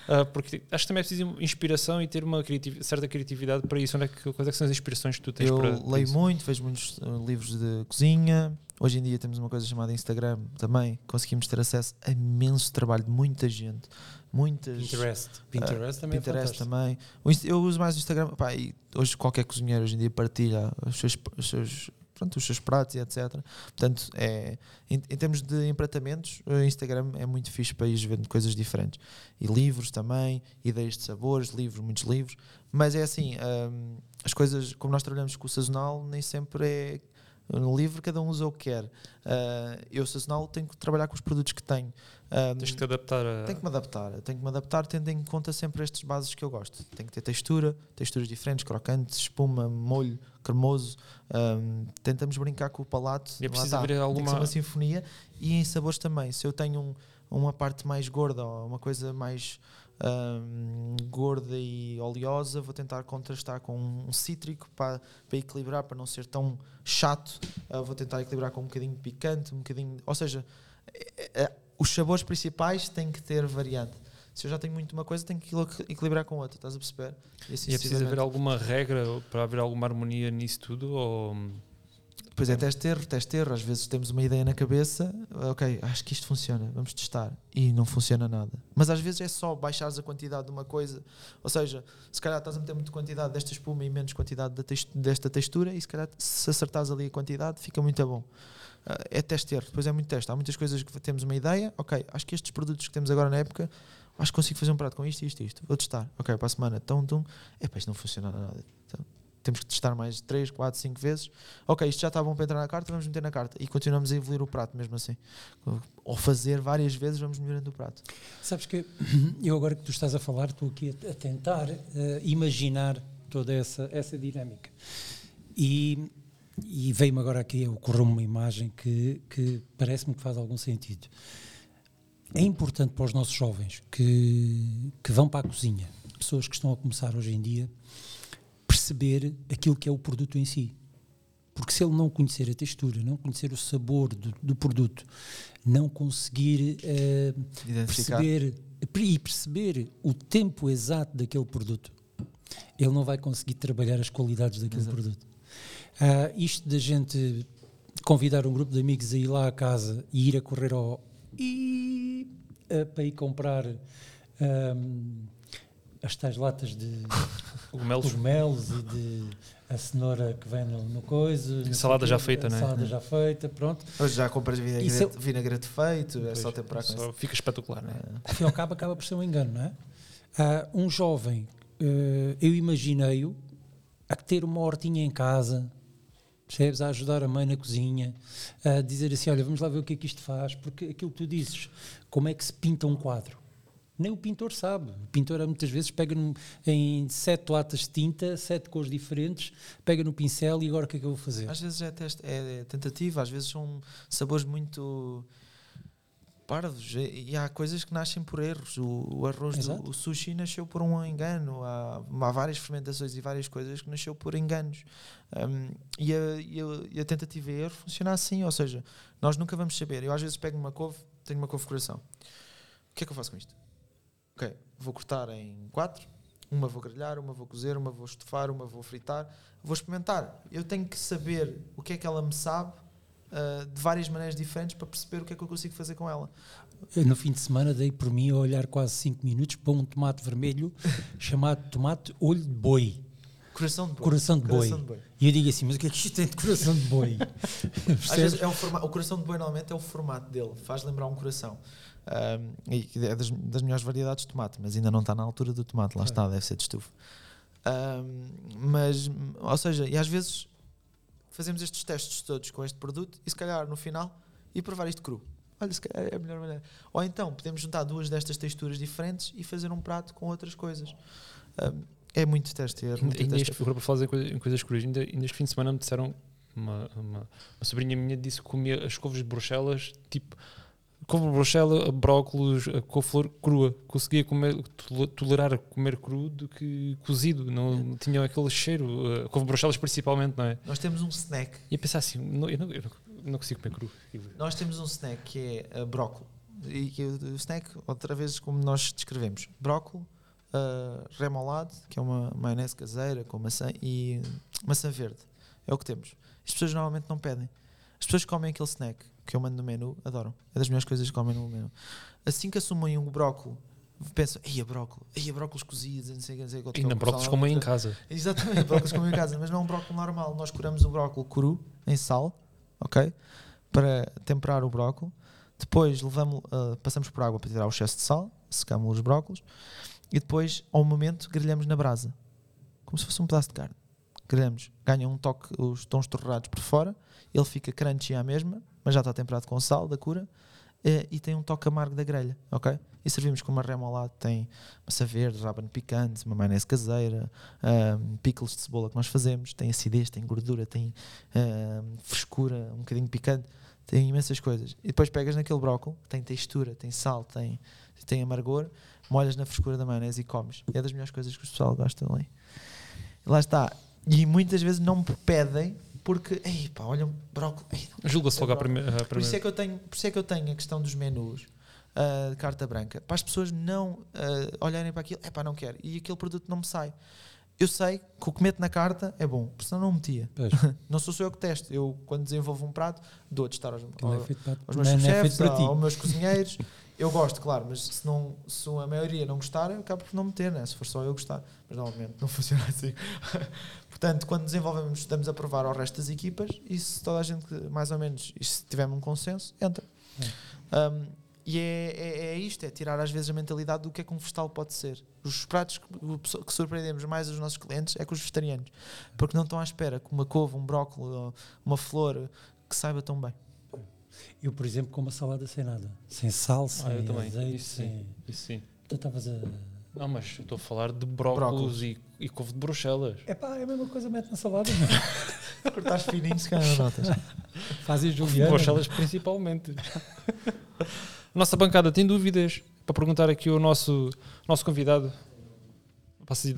Ah, porque acho que também é preciso inspiração e ter uma criativ- certa criatividade para isso. Onde é que, quais é que são as inspirações que tu tens Eu para, para leio isso? muito, vejo muitos uh, livros de cozinha. Hoje em dia temos uma coisa chamada Instagram também. Conseguimos ter acesso a imenso trabalho de muita gente. Muitas. Pinterest. Pinterest também Pinterest é também. Eu uso mais o Instagram. Pá, hoje qualquer cozinheiro hoje em dia partilha os seus, os seus, pronto, os seus pratos e etc. Portanto, é, em, em termos de empratamentos, o Instagram é muito fixe para ir vendo coisas diferentes. E livros também, ideias de sabores, livros, muitos livros. Mas é assim, hum, as coisas, como nós trabalhamos com o sazonal, nem sempre é. No livro cada um usa o que quer. Ah, eu, sazonal, tenho que trabalhar com os produtos que tenho. Hum, Tens que te adaptar a. tenho que me adaptar, tenho que me adaptar tendo em conta sempre estes bases que eu gosto. Tem que ter textura, texturas diferentes, crocantes, espuma, molho, cremoso. Hum, tentamos brincar com o palato. E é preciso está. haver Tem que alguma- ser uma sinfonia e em sabores também. Se eu tenho um- uma parte mais gorda ou uma coisa mais hum, gorda e oleosa, vou tentar contrastar com um cítrico para, para equilibrar, para não ser tão chato. Ah, vou tentar equilibrar com um bocadinho picante, um bocadinho. Ou seja, é- é- os sabores principais têm que ter variante. Se eu já tenho muito uma coisa, tenho que equil- equilibrar com outra, estás a perceber? E E assim é preciso haver alguma regra para haver alguma harmonia nisso tudo? Ou... Depois é teste erro, teste erro. Às vezes temos uma ideia na cabeça, ok, acho que isto funciona, vamos testar. E não funciona nada. Mas às vezes é só baixares a quantidade de uma coisa. Ou seja, se calhar estás a meter muita quantidade desta espuma e menos quantidade desta textura, e se calhar se acertares ali a quantidade, fica muito bom. Ah, é teste erro, depois é muito teste. Há muitas coisas que temos uma ideia, ok, acho que estes produtos que temos agora na época, acho que consigo fazer um prato com isto, isto, isto. Vou testar. Ok, para a semana, tum, tum. Epá, isto não funciona nada. Então, temos que testar mais 3, 4, 5 vezes. Ok, isto já está bom para entrar na carta, vamos meter na carta. E continuamos a evoluir o prato mesmo assim. Ou fazer várias vezes, vamos melhorando o prato. Sabes que eu agora que tu estás a falar, estou aqui a, tentar eh, imaginar toda essa, essa dinâmica. E, e veio-me agora aqui, ocorreu uma imagem que, que parece-me que faz algum sentido. É importante para os nossos jovens que, que vão para a cozinha, pessoas que estão a começar hoje em dia, perceber aquilo que é o produto em si. Porque se ele não conhecer a textura, não conhecer o sabor do, do produto, não conseguir Identificar. perceber e perceber o tempo exato daquele produto, ele não vai conseguir trabalhar as qualidades daquele Exato. produto. Ah, isto da gente convidar um grupo de amigos a ir lá à casa e ir a correr ao e ah, para ir comprar ahm, as tais latas de Cogumelos? cogumelos e de a cenoura que vem no, no sei salada já feita, a não é? Salada já feita, pronto. Hoje já compras vinagrete, é- vinagrete feito, é Pois, só temperar com só fica espetacular, não é? ao fim e ao cabo acaba por ser um engano, não é? Ah, um jovem, eh, eu imaginei-o a ter uma hortinha em casa, percebes? A ajudar a mãe na cozinha, a dizer assim: olha, vamos lá ver o que é que isto faz, porque aquilo que tu dizes, como é que se pinta um quadro? Nem o pintor sabe. O pintor muitas vezes pega num- em sete latas de tinta, sete cores diferentes, pega no pincel e agora o que é que eu vou fazer? Às vezes é, teste, é tentativa, às vezes são sabores muito parvos e, há coisas que nascem por erros. O, o arroz, do, Exato. o sushi nasceu por um engano. Há, há várias fermentações e várias coisas que nasceu por enganos. Um, e, a, e, a, e a tentativa e erro funciona assim, ou seja, nós nunca vamos saber. Eu às vezes pego uma couve, tenho uma couve coração. O que é que eu faço com isto? Ok, vou cortar em quatro. Uma vou grelhar, uma vou cozer, uma vou estufar, uma vou fritar. Vou experimentar. Eu tenho que saber o que é que ela me sabe uh, de várias maneiras diferentes para perceber o que é que eu consigo fazer com ela. Eu, no fim de semana dei por mim a olhar quase 5 minutos para um tomate vermelho chamado tomate olho de boi. Coração de boi. Coração de boi. Coração de boi. E eu digo assim, mas o que é que isto tem de coração de boi? É forma- o coração de boi normalmente é o formato dele, faz lembrar um coração. Um, e é das, das melhores variedades de tomate, mas ainda não está na altura do tomate, lá está, deve ser de estufa. Um, mas, ou seja, e às vezes fazemos estes testes todos com este produto e se calhar no final e provar isto cru. Olha, se calhar é a melhor maneira. Ou então podemos juntar duas destas texturas diferentes e fazer um prato com outras coisas. Um, é muito teste. É muito ainda teste. este, agora para falar em coisas cruas, ainda, ainda este fim de semana me disseram, uma, uma, uma sobrinha minha disse que comia as couves de Bruxelas, tipo, de Bruxelas, brócolos, a couve-flor crua. Conseguia comer, tole- tolerar comer cru do que cozido, não, não tinha aquele cheiro, a couve Bruxelas principalmente, não é? Nós temos um snack E a pensar assim, não, eu, não, eu não- consigo comer cru. Nós temos um snack que é uh, brócolo. E que o o snack, outra vez, como nós descrevemos: brócolo, uh, remolado, que é uma maionese caseira com maçã e maçã verde. É o que temos. As pessoas normalmente não pedem. As pessoas que comem aquele snack que eu mando no menu, adoram. É das melhores coisas que comem no menu. Assim que assumem o brócolo, pensam: ei, a brócolo, ei, a brócolos cozidos, não sei, não sei quanto. Ainda brócolos como em casa. Exatamente, brócolis como em casa, mas não é um brócolis normal. Nós curamos o brócolis cru em sal, ok? Para temperar o brócolis. Depois levamos, ah, passamos por água para tirar o excesso de sal, secamos os brócolis e depois, ao momento, grelhamos na brasa, como se fosse um pedaço de carne. Grelhamos, ganha um toque, os tons torrados por fora, ele fica crunchy à mesma, mas já está temperado com sal da cura eh, e tem um toque amargo da grelha, ok? E servimos com uma remolade, tem maçã verde, rábano picante, uma maionese caseira, um, pickles de cebola que nós fazemos, tem acidez, tem gordura, tem frescura, um bocadinho picante, tem imensas coisas. E depois pegas naquele brócolis, tem textura, tem sal, tem, tem amargor, molhas na frescura da maionese e comes. É das melhores coisas que o pessoal gosta ali. E lá está. E muitas vezes não me pedem porque, ei pá, olha, brócolis. Julga-se logo à brócolis." primeira. por isso, é que eu tenho, por isso é que eu tenho a questão dos menus ah, de carta branca. Para as pessoas não ah, olharem para aquilo, é pá, não quero. E aquele produto não me sai. Eu sei que o que meto na carta é bom, porque senão não metia. Não sou só eu que testo. Eu, quando desenvolvo um prato, dou a testar aos, aquilo é aos, meus não é- é chefes, ti. aos meus cozinheiros. Eu gosto, claro, mas se, não, se a maioria não gostar, eu acabo por não meter, né? se for só eu gostar. Mas normalmente não funciona assim. Portanto, quando desenvolvemos, estamos a provar ao resto das equipas e se toda a gente, mais ou menos, e se tivermos um consenso, entra. Um, e é, é, é isto, é tirar às vezes a mentalidade do que é que um vegetal pode ser. Os pratos que, que surpreendemos mais os nossos clientes é com os vegetarianos, porque não estão à espera que uma couve, um brócolis, uma flor que saiba tão bem. Eu, por exemplo, como uma salada sem nada. Sem sal, sem Ah, eu também. azeite, Isso sem... sim. Isso sim. Tu estavas a... Não, mas eu estou a falar de brócolis, Brócolis. E, e couve de Bruxelas. É pá, é a mesma coisa, mete na salada. meu. Cortares fininho, se calhar notas. Fazem De Juliana. Bruxelas principalmente. Nossa bancada tem dúvidas para perguntar aqui ao nosso, nosso convidado. Passa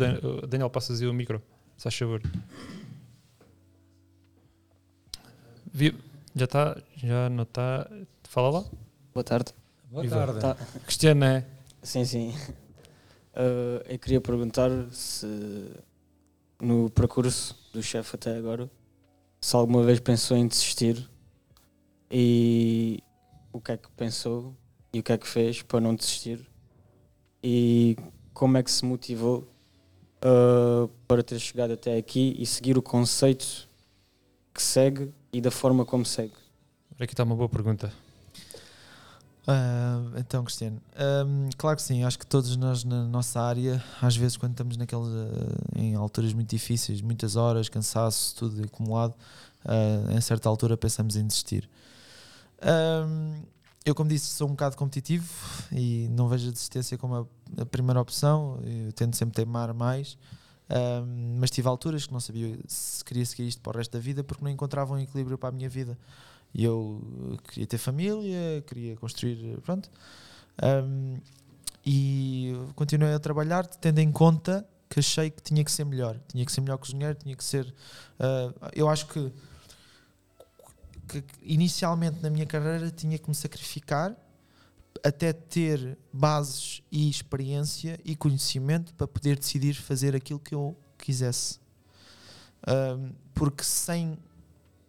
Daniel, passas aí o micro, se faz favor. Já está? Já não está? Fala lá. Boa tarde. Boa Viva. tarde. Tá. Cristiano, é? Sim, sim. Uh, eu queria perguntar se no percurso do chefe até agora, se alguma vez pensou em desistir e o que é que pensou e o que é que fez para não desistir e como é que se motivou uh, para ter chegado até aqui e seguir o conceito que segue e da forma como segue. Aqui está uma boa pergunta. Ah, então, Cristiano, ahm, claro que sim, acho que todos nós na nossa área, às vezes quando estamos naqueles, ah, em alturas muito difíceis, muitas horas, cansaço, tudo acumulado, ah, em certa altura pensamos em desistir. Eu, como disse, sou um bocado competitivo e não vejo a desistência como a, a primeira opção, eu tento sempre teimar mais. Ahm, mas tive alturas que não sabia se queria seguir isto para o resto da vida porque não encontrava um equilíbrio para a minha vida. E eu eh, queria ter família, queria construir, pronto. Um, e continuei a trabalhar, tendo em conta que achei que tinha que ser melhor. Tinha que ser melhor cozinheiro, tinha que ser. ah, eu acho que, que inicialmente na minha carreira tinha que me sacrificar até ter bases e experiência e conhecimento para poder decidir fazer aquilo que eu quisesse. Um, porque sem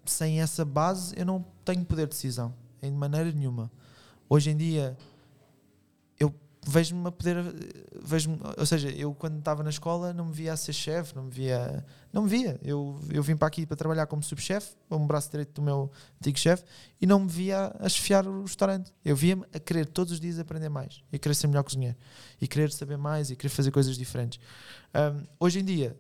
sem essa base eu não tenho poder de decisão, em maneira nenhuma. Hoje em dia vejo-me a poder, vejo ou seja, eu quando estava na escola não me via a ser chefe, não me via, não me via. Eu, eu vim para aqui para trabalhar como subchefe, como braço direito do meu antigo chefe, e não me via a chefiar o restaurante. Eu via-me a querer todos os dias aprender mais, e querer ser melhor cozinheiro, e querer saber mais, e querer fazer coisas diferentes. Um, hoje em dia,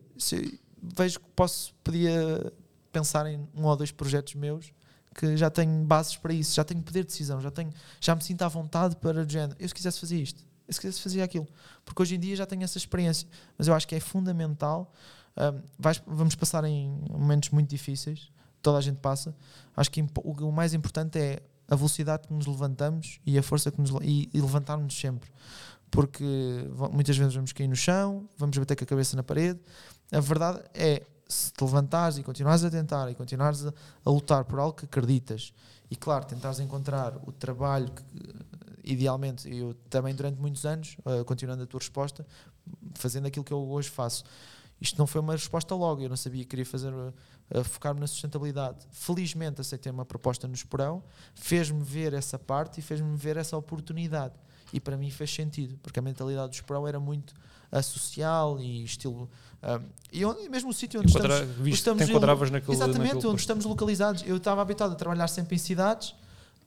vejo que posso, podia pensar em um ou dois projetos meus que já tenho bases para isso, já tenho poder de decisão, já, tenho, já me sinto à vontade para o género. Eu se quisesse fazer isto, eu se quisesse fazer aquilo, porque hoje em dia já tenho essa experiência, mas eu acho que é fundamental. Um, vais, vamos passar em momentos muito difíceis, toda a gente passa. Acho que o mais importante é a velocidade que nos levantamos e a força que nos e, e levantarmos sempre, porque muitas vezes vamos cair no chão, vamos bater com a cabeça na parede. A verdade é se te levantares e continuares a tentar e continuares a, a, lutar por algo que acreditas e claro, tentares encontrar o trabalho que idealmente, eu também durante muitos anos, uh, continuando a tua resposta, fazendo aquilo que eu hoje faço. Isto não foi uma resposta logo, eu não sabia que queria fazer, uh, focar-me na sustentabilidade. Felizmente aceitei uma proposta no Esporão, fez-me ver essa parte e fez-me ver essa oportunidade. E para mim fez sentido, porque a mentalidade do Esporão era muito uh, social e estilo um, e onde, mesmo o sítio onde Enquadra, estamos, viste, estamos te enquadravas naquele, exatamente naquele onde estamos localizados. Eu estava habituado a trabalhar sempre em cidades,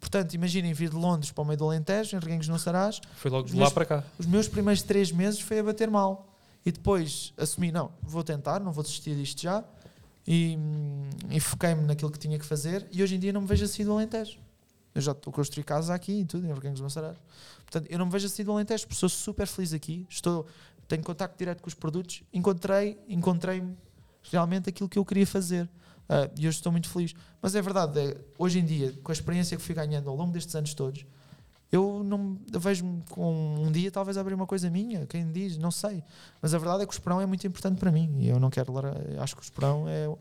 portanto, imaginem vir de Londres para o meio do Alentejo, em Reguengos no Sarás. Foi logo de meus, lá para cá. Os meus primeiros três meses foi a bater mal e depois assumi, não, vou tentar, não vou desistir disto já. E, e foquei-me naquilo que tinha que fazer. E hoje em dia não me vejo assim do Alentejo. Eu já estou a construir casa aqui e tudo, em Reguengos no Sarás. Portanto, eu não me vejo assim do Alentejo, porque sou super feliz aqui. Estou tenho contacto direto com os produtos, encontrei, encontrei realmente aquilo que eu queria fazer. Uh, e hoje estou muito feliz. Mas é verdade, é, hoje em dia, com a experiência que fui ganhando ao longo destes anos todos, eu não vejo-me com um dia talvez abrir uma coisa minha, quem diz, não sei. Mas a verdade é que o Esperão é muito importante para mim e eu não quero. Acho que o Esperão é,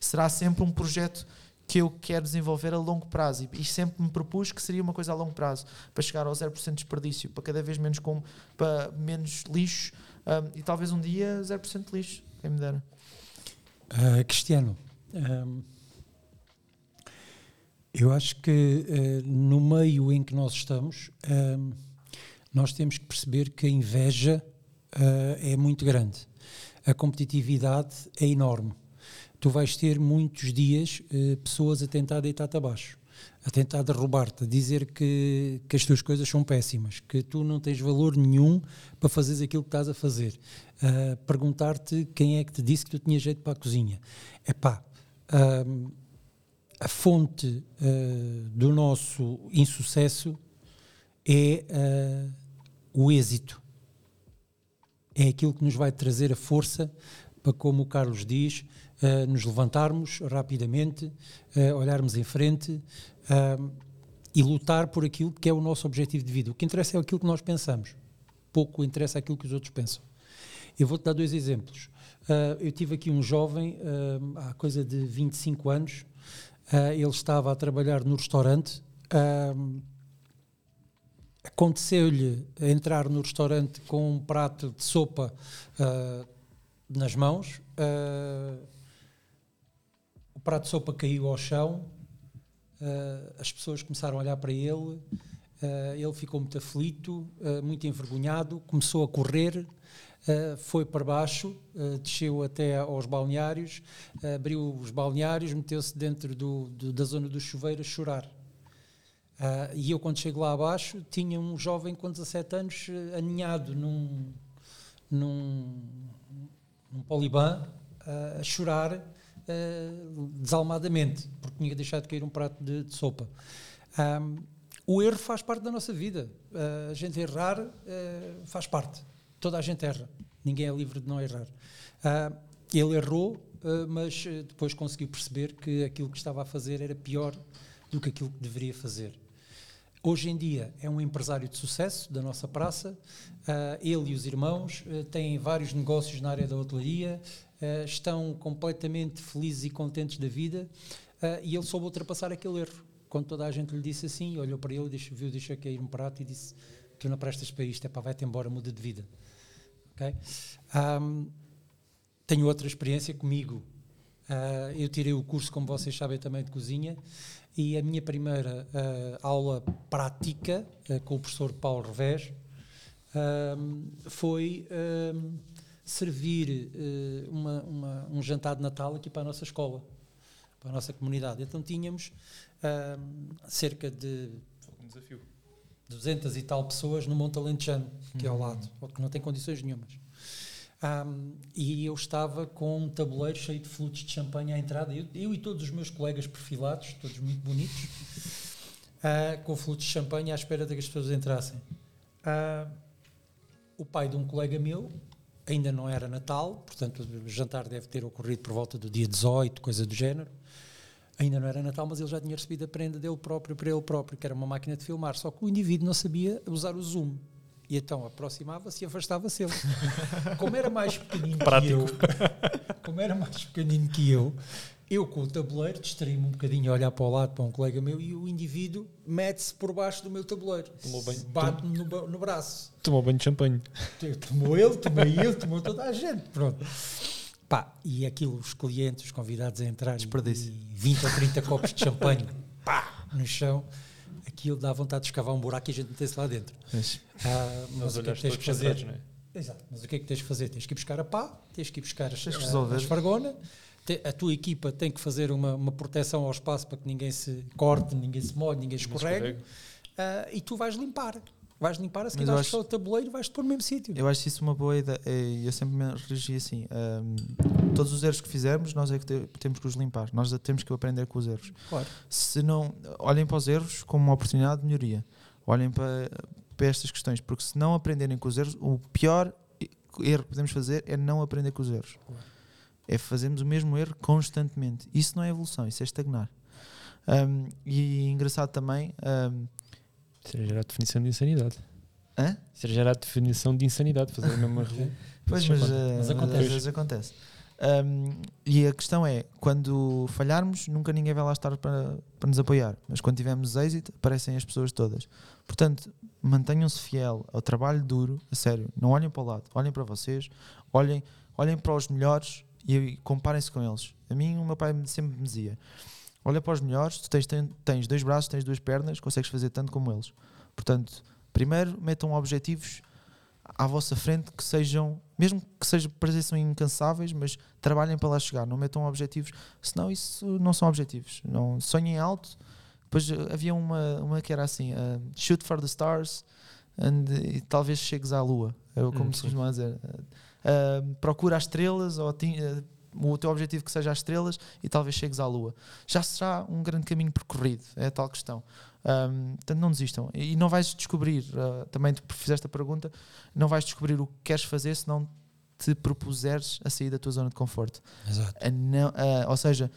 será sempre um projeto que eu quero desenvolver a longo prazo e, e, sempre me propus que seria uma coisa a longo prazo para chegar ao 0% de desperdício, para cada vez menos com para menos lixo um, e talvez um dia 0% de lixo, quem me dera. Uh, Cristiano, um, eu acho que uh, no meio em que nós estamos, um, nós temos que perceber que a inveja uh, é muito grande, a competitividade é enorme. Tu vais ter muitos dias uh, pessoas a tentar deitar-te abaixo, a tentar derrubar-te, a dizer que, que as tuas coisas são péssimas, que tu não tens valor nenhum para fazeres aquilo que estás a fazer, perguntar-te quem é que te disse que tu tinhas jeito para a cozinha. É pá, a fonte uh, do nosso insucesso é o êxito. É aquilo que nos vai trazer a força para, como o Carlos diz, uh, nos levantarmos rapidamente, olharmos em frente e lutar por aquilo que é o nosso objetivo de vida. O que interessa é aquilo que nós pensamos, pouco interessa aquilo que os outros pensam. Eu vou-te dar dois exemplos. Eu tive aqui um jovem, há coisa de 25 anos, ele estava a trabalhar no restaurante. Aconteceu-lhe entrar no restaurante com um prato de sopa nas mãos, uh, prato de sopa caiu ao chão, uh, as pessoas começaram a olhar para ele, uh, ele ficou muito aflito, uh, muito envergonhado, começou a correr, foi para baixo, desceu até aos balneários, abriu os balneários, meteu-se dentro do, do, da zona do chuveiro a chorar. e eu, quando chego lá abaixo, tinha um jovem com 17 anos aninhado num, num, num poliban a chorar uh, desalmadamente, porque tinha deixado de cair um prato de, de sopa. Um, o erro faz parte da nossa vida. Uh, a gente errar uh, faz parte. Toda a gente erra. Ninguém é livre de não errar. Uh, ele errou, mas depois conseguiu perceber que aquilo que estava a fazer era pior do que aquilo que deveria fazer. Hoje em dia é um empresário de sucesso da nossa praça. ele e os irmãos têm vários negócios na área da hotelaria, uh, estão completamente felizes e contentes da vida uh, e ele soube ultrapassar aquele erro. Quando toda a gente lhe disse assim, olhou para ele, deixou, viu, deixou cair um prato e disse: Tu não prestas para isto, é para vai-te embora, muda de vida. Okay? Um, tenho outra experiência comigo. Uh, eu tirei o curso, como vocês sabem, também de cozinha e a minha primeira uh, aula prática uh, com o professor Paulo Revés foi servir uma, uma, um jantar de Natal aqui para a nossa escola, para a nossa comunidade. Então tínhamos cerca de um desafio. 200 e tal pessoas no Monte Alentejano, que é ao lado, que não tem condições nenhumas. Um, e eu estava com um tabuleiro cheio de flutos de champanhe à entrada, eu, eu e todos os meus colegas perfilados, todos muito bonitos, uh, com flutos de champanhe à espera de que as pessoas entrassem. Uh, o pai de um colega meu, ainda não era Natal, portanto o jantar deve ter ocorrido por volta do dia 18, coisa do género. Ainda não era Natal, mas ele já tinha recebido a prenda dele próprio para ele próprio, que era uma máquina de filmar, só que o indivíduo não sabia usar o zoom. E então aproximava-se e afastava-se ele. Como era mais pequenino Prático. que eu, como era mais pequenino que eu, eu com o tabuleiro distraí-me um bocadinho a olhar para o lado para um colega meu e o indivíduo mete-se por baixo do meu tabuleiro. Bate-me no, no, braço. Tomou banho de champanhe. Tomou ele, tomei eu, tomou toda a gente. Pronto. Pá, e aquilo, os clientes, os convidados a entrar, e 20 ou 30 copos de champanhe, pá, no chão aquilo dá vontade de escavar um buraco e a gente meter-se lá dentro. Ah, mas o que é que tens que fazer? É? Exato, mas o que é que tens que fazer? Tens que ir buscar a pá, tens que ir buscar as, a, a esfargona, a tua equipa tem que fazer uma, uma proteção ao espaço para que ninguém se corte, ninguém se molhe, ninguém escorregue, uh, e tu vais limpar vais limpar, a seguir vais acho, o tabuleiro e vais-te pôr no mesmo sítio. Eu acho isso uma boa ideia. Eu sempre me regi assim: um, todos os erros que fizermos, nós é que temos que os limpar. Nós temos que aprender com os erros. Claro. Se não, olhem para os erros como uma oportunidade de melhoria. Olhem para, para estas questões, porque se não aprenderem com os erros, o pior erro que podemos fazer é não aprender com os erros. Claro. É fazermos o mesmo erro constantemente. Isso não é evolução, isso é estagnar. Um, e engraçado também. Um, isso era já a definição de insanidade. Hã? Isso era já a definição de insanidade, fazer a mesma Pois, mas, uh, mas acontece. às vezes acontece. Um, e a questão é, quando falharmos, nunca ninguém vai lá estar para, para nos apoiar. Mas quando tivermos êxito, aparecem as pessoas todas. Portanto, mantenham-se fiel ao trabalho duro, a sério. Não olhem para o lado, olhem para vocês, olhem, olhem para os melhores e comparem-se com eles. A mim, o meu pai sempre me dizia: olha para os melhores, tu tens, tens dois braços, tens duas pernas, consegues fazer tanto como eles. Portanto, primeiro metam objetivos à vossa frente que sejam, mesmo que sejam, pareçam incansáveis, mas trabalhem para lá chegar, não metam objetivos, senão isso não são objetivos. Não sonhem alto. Depois eh, havia uma, uma que era assim: uh, shoot for the stars and, e talvez chegues à lua, é como hum, se costuma dizer. Uh, procura as estrelas ou o teu objetivo que seja as estrelas e talvez chegues à Lua. Já será um grande caminho percorrido, é a tal questão. Um, portanto, não desistam. E não vais descobrir, uh, também tu fizeste a pergunta, não vais descobrir o que queres fazer se não te propuseres a sair da tua zona de conforto. Exato. Não, uh, ou seja,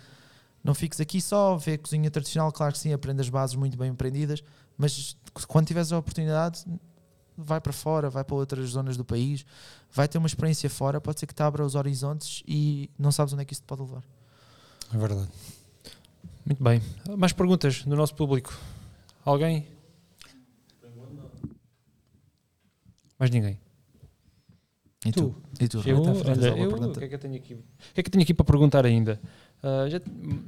não fiques aqui só, vê cozinha tradicional, claro que sim, aprende as bases muito bem aprendidas, mas quando tiveres a oportunidade, vai para fora, vai para outras zonas do país, vai ter uma experiência fora, pode ser que te abra os horizontes e não sabes onde é que isso te pode levar. É verdade. Muito bem. Mais perguntas do nosso público? Alguém? Mais ninguém? E tu? E tu? Eu, olha, eu, o que é que eu tenho aqui? O que é que eu tenho aqui para perguntar ainda? Uh, já,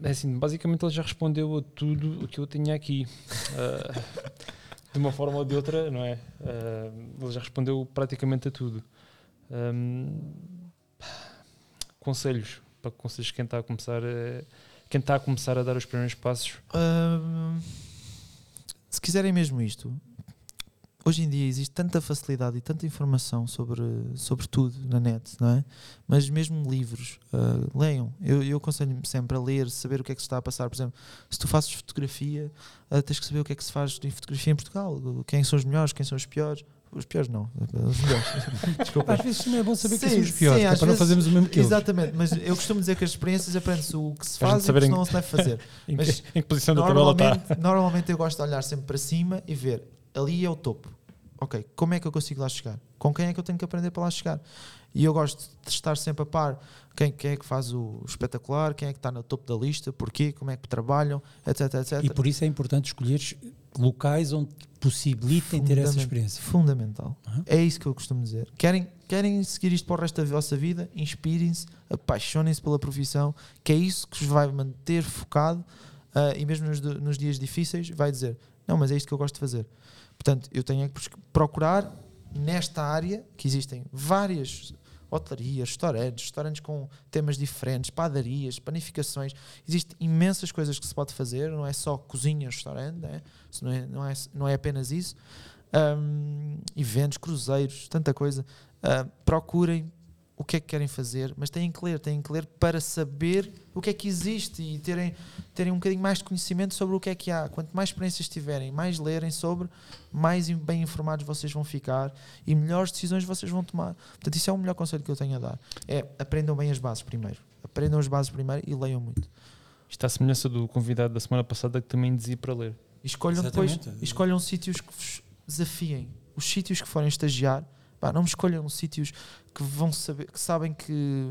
é assim, basicamente ele já respondeu a tudo o que eu tinha aqui. Uh, de uma forma ou de outra, não é? Uh, ele já respondeu praticamente a tudo. Um, conselhos para conselhos quem está a começar a, quem está a começar a dar os primeiros passos. Uh, se quiserem mesmo isto, hoje em dia existe tanta facilidade e tanta informação sobre, sobre tudo na net, não é? Mas mesmo livros, uh, leiam. Eu, eu aconselho sempre a ler, saber o que é que se está a passar. Por exemplo, se tu fazes fotografia, uh, tens que saber o que é que se faz em fotografia em Portugal. Quem são os melhores, quem são os piores. Os piores não, os melhores. Desculpa. Às vezes também é bom saber sim, quem são os piores, sim, é para vezes, não fazermos o mesmo que eles. Exatamente, mas eu costumo dizer que as experiências aprende-se o que se faz e o que não se deve fazer. em, mas, que, em que posição da tabela está? Normalmente eu gosto de olhar sempre para cima e ver, ali é o topo ok, como é que eu consigo lá chegar? Com quem é que eu tenho que aprender para lá chegar? E eu gosto de estar sempre a par quem, quem é que faz o espetacular, quem é que está no topo da lista, porquê, como é que trabalham, etc, etc. E por isso é importante escolher locais onde possibilitem ter essa experiência. Fundamental. Uhum. É isso que eu costumo dizer. Querem, querem seguir isto para o resto da vossa vida? Inspirem-se, apaixonem-se pela profissão, que é isso que vos vai manter focado ah, e mesmo nos, nos dias difíceis vai dizer: Não, mas é isto que eu gosto de fazer. Portanto, eu tenho é que procurar nesta área que existem várias hotelarias, restaurantes, restaurantes com temas diferentes, padarias, panificações. Existem imensas coisas que se pode fazer, não é só cozinha, restaurante, né? Isso não, é, não, é, não é apenas isso. Um, eventos, cruzeiros, tanta coisa. Uh, procurem o que é que querem fazer, mas têm que ler, têm que ler para saber o que é que existe e terem, terem um bocadinho mais de conhecimento sobre o que é que há. Quanto mais experiências tiverem, mais lerem sobre, mais bem informados vocês vão ficar e melhores decisões vocês vão tomar. Portanto, isso é o melhor conselho que eu tenho a dar. É aprendam bem as bases primeiro. Aprendam as bases primeiro e leiam muito. Isto a semelhança do convidado da semana passada que também dizia para ler. E escolham depois, Exatamente. e escolham sítios que vos desafiem. Os sítios que forem estagiar, pá, não me escolham sítios que vão saber, que sabem que,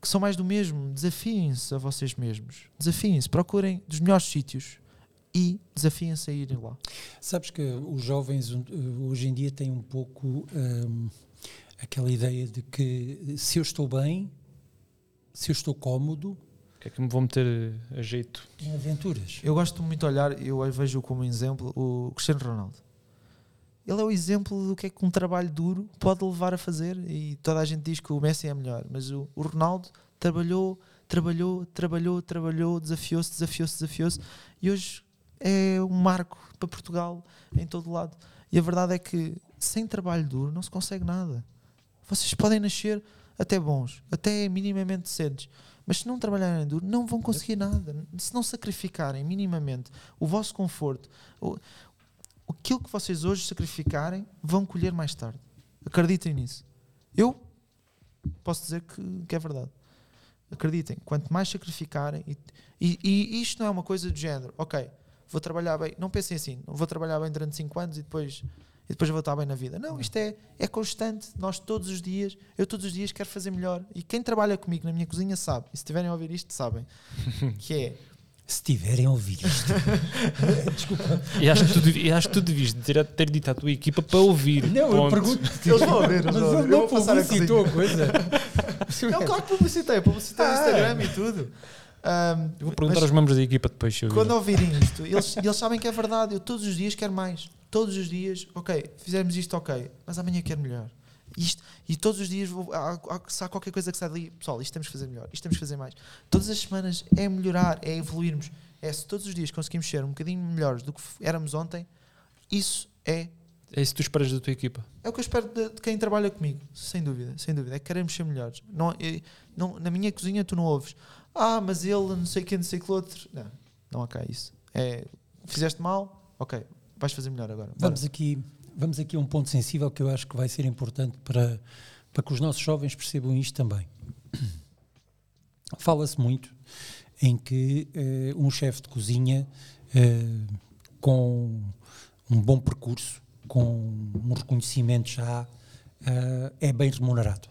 que são mais do mesmo. Desafiem-se a vocês mesmos. Desafiem-se, procurem dos melhores sítios e desafiem-se a irem lá. Sabes que os jovens uh, hoje em dia têm um pouco um, aquela ideia de que se eu estou bem, se eu estou cómodo, O que é que me vou meter a jeito? em aventuras. Eu gosto muito de olhar, eu vejo como exemplo o Cristiano Ronaldo. Ele é o exemplo do que é que um trabalho duro pode levar a fazer. E toda a gente diz que o Messi é melhor, mas o, o Ronaldo trabalhou, trabalhou, trabalhou, trabalhou, desafiou-se, desafiou-se, desafiou-se. E hoje é um marco para Portugal em todo lado. E a verdade é que sem trabalho duro não se consegue nada. Vocês podem nascer até bons, até minimamente decentes, mas se não trabalharem duro, não vão conseguir nada. Se não sacrificarem minimamente o vosso conforto, aquilo que vocês hoje sacrificarem, vão colher mais tarde. Acreditem nisso. Eu posso dizer que, que é verdade. Acreditem, quanto mais sacrificarem, e, e, e isto não é uma coisa do género, ok, vou trabalhar bem, não pensem assim, vou trabalhar bem durante 5 anos e depois, e depois vou estar bem na vida. Não, isto é, é constante, nós todos os dias, eu todos os dias quero fazer melhor. E quem trabalha comigo na minha cozinha sabe, e se estiverem a ouvir isto, sabem, que é Se tiverem a ouvir isto. Desculpa. E acho que tu, devi- e acho que tu devias ter, ter dito à tua equipa para ouvir. Não, eu Ponto. pergunto. Eles vão ouvir, eles Mas vão ouvir. ele Eu não vou passar a publicitou a coisa. Não, claro que publicitei, publicitei no Ah. Instagram e tudo. Eu vou perguntar aos membros da equipa depois se eu quando vir. ouvirem isto, eles, eles sabem que é verdade. Eu todos os dias quero mais. Todos os dias, ok, fizemos isto, ok, mas amanhã quero melhor. Isto, e todos os dias, vou, há, há, se há qualquer coisa que sai dali, pessoal, isto temos que fazer melhor, isto temos que fazer mais. Todas as semanas é melhorar, é evoluirmos. É se todos os dias conseguimos ser um bocadinho melhores do que éramos ontem, isso é É isso que tu esperas da tua equipa. é o que eu espero de, de quem trabalha comigo, sem dúvida, sem dúvida. É que queremos ser melhores. Não, é- não, na minha cozinha tu não ouves, ah, mas ele não sei quem, não sei que outro. Não, não há cá isso. É, fizeste mal, ok, vais fazer melhor agora. Bora. Vamos aqui, vamos aqui a um ponto sensível que eu acho que vai ser importante para, para que os nossos jovens percebam isto também. Fala-se muito em que eh, um chefe de cozinha eh, com um bom percurso, com um reconhecimento já, eh, é bem remunerado.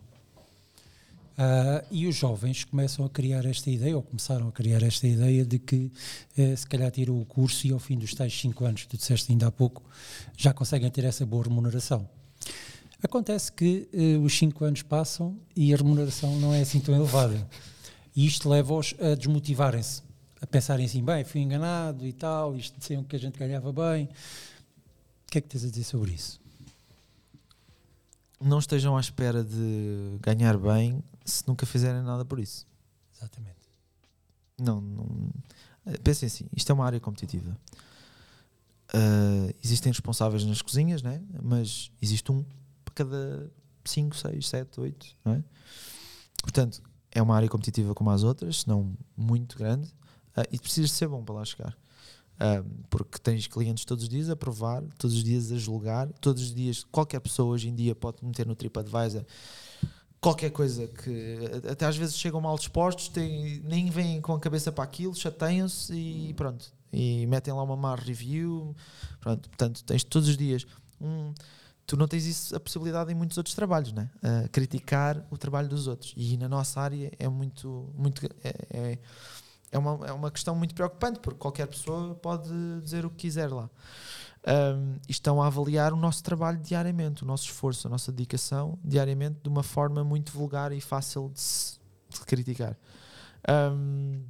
Ah, e os jovens começam a criar esta ideia, ou começaram a criar esta ideia de que eh, se calhar tiram o curso e ao fim dos tais 5 anos, que tu disseste ainda há pouco, já conseguem ter essa boa remuneração. Acontece que eh, os 5 anos passam e a remuneração não é assim tão elevada. E isto leva-os a desmotivarem-se, a pensarem assim, bem, fui enganado e tal, isto diziam que a gente ganhava bem. O que é que tens a dizer sobre isso? Não estejam à espera de ganhar bem se nunca fizerem nada por isso. Exatamente. Não, não. eh, Pensem assim, isto é uma área competitiva. Ah, existem responsáveis nas cozinhas, né? mas existe um para cada 5, 6, 7, 8, não é? Portanto, é uma área competitiva como as outras, se não muito grande, ah, e precisas ser bom para lá chegar. Porque tens clientes todos os dias a provar, todos os dias a julgar, todos os dias, qualquer pessoa hoje em dia pode meter no TripAdvisor qualquer coisa que até às vezes chegam mal dispostos, têm, nem vêm com a cabeça para aquilo, chateiam-se e pronto. E metem lá uma má review. Pronto, portanto, tens todos os dias um. Tu não tens isso, a possibilidade em muitos outros trabalhos, né? A criticar o trabalho dos outros. E na nossa área é muito. muito é, é, é, uma, é uma questão muito preocupante, porque qualquer pessoa pode dizer o que quiser lá. Um, e estão a avaliar o nosso trabalho diariamente, o nosso esforço, a nossa dedicação diariamente de uma forma muito vulgar e fácil de se de criticar. Um,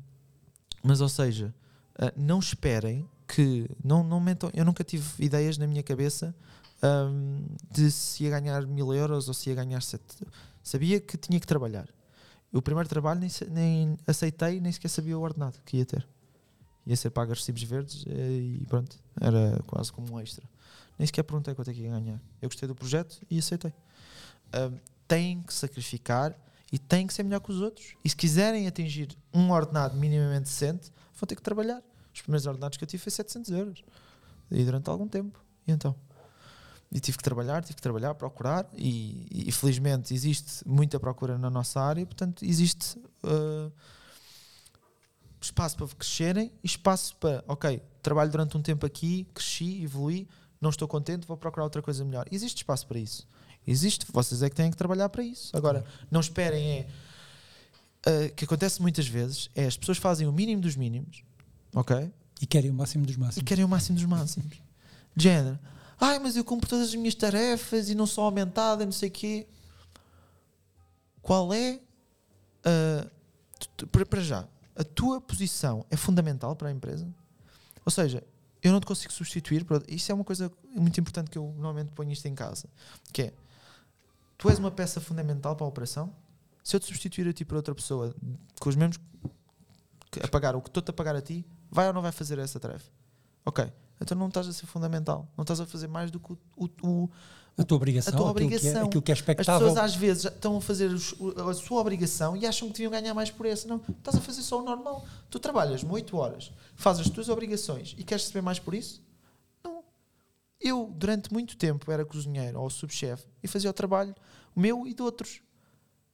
mas, ou seja, uh, não esperem que. Não, não mentam, eu nunca tive ideias na minha cabeça um, de se ia ganhar mil euros ou se ia ganhar sete. Sabia que tinha que trabalhar. O primeiro trabalho nem, nem aceitei, nem sequer sabia o ordenado que ia ter. Ia ser pago recibos verdes eh, e pronto, era quase como um extra. Nem sequer perguntei quanto é que ia ganhar. Eu gostei do projeto e aceitei. Um, que sacrificar e têm que ser melhor que os outros. E se quiserem atingir um ordenado minimamente decente, vão ter que trabalhar. Os primeiros ordenados que eu tive foi 700 euros. E durante algum tempo. E então? E tive que trabalhar, tive que trabalhar, procurar, e, e felizmente existe muita procura na nossa área, portanto, existe uh, espaço para crescerem e espaço para, ok, trabalho durante um tempo aqui, cresci, evolui, não estou contente, vou procurar outra coisa melhor. Existe espaço para isso. Existe, vocês é que têm que trabalhar para isso. Agora, não esperem, é. Uh, que acontece muitas vezes é as pessoas fazem o mínimo dos mínimos, ok? E querem o máximo dos máximos. E querem o máximo dos máximos. De género Ai, mas eu cumpro todas as minhas tarefas e não sou aumentada, não sei o quê. Qual é. Uh, para já, a tua posição é fundamental para a empresa? Ou seja, eu não te consigo substituir. Isso é uma coisa muito importante que eu normalmente ponho isto em casa. Que é, tu és uma peça fundamental para a operação. Se eu te substituir a ti por outra pessoa com os mesmos a pagar o que estou-te a pagar a ti, vai ou não vai fazer essa tarefa? Ok então não estás a ser fundamental, não estás a fazer mais do que o, o, o a tua obrigação, a tua obrigação. Aquilo que, é, aquilo que é expectável. As pessoas às vezes estão a fazer a sua obrigação e acham que deviam ganhar mais por essa. Não, estás a fazer só o normal. Tu trabalhas-me 8 horas, fazes as tuas obrigações e queres receber mais por isso? Não. Eu, durante muito tempo, era cozinheiro ou subchefe e fazia o trabalho o meu e de outros,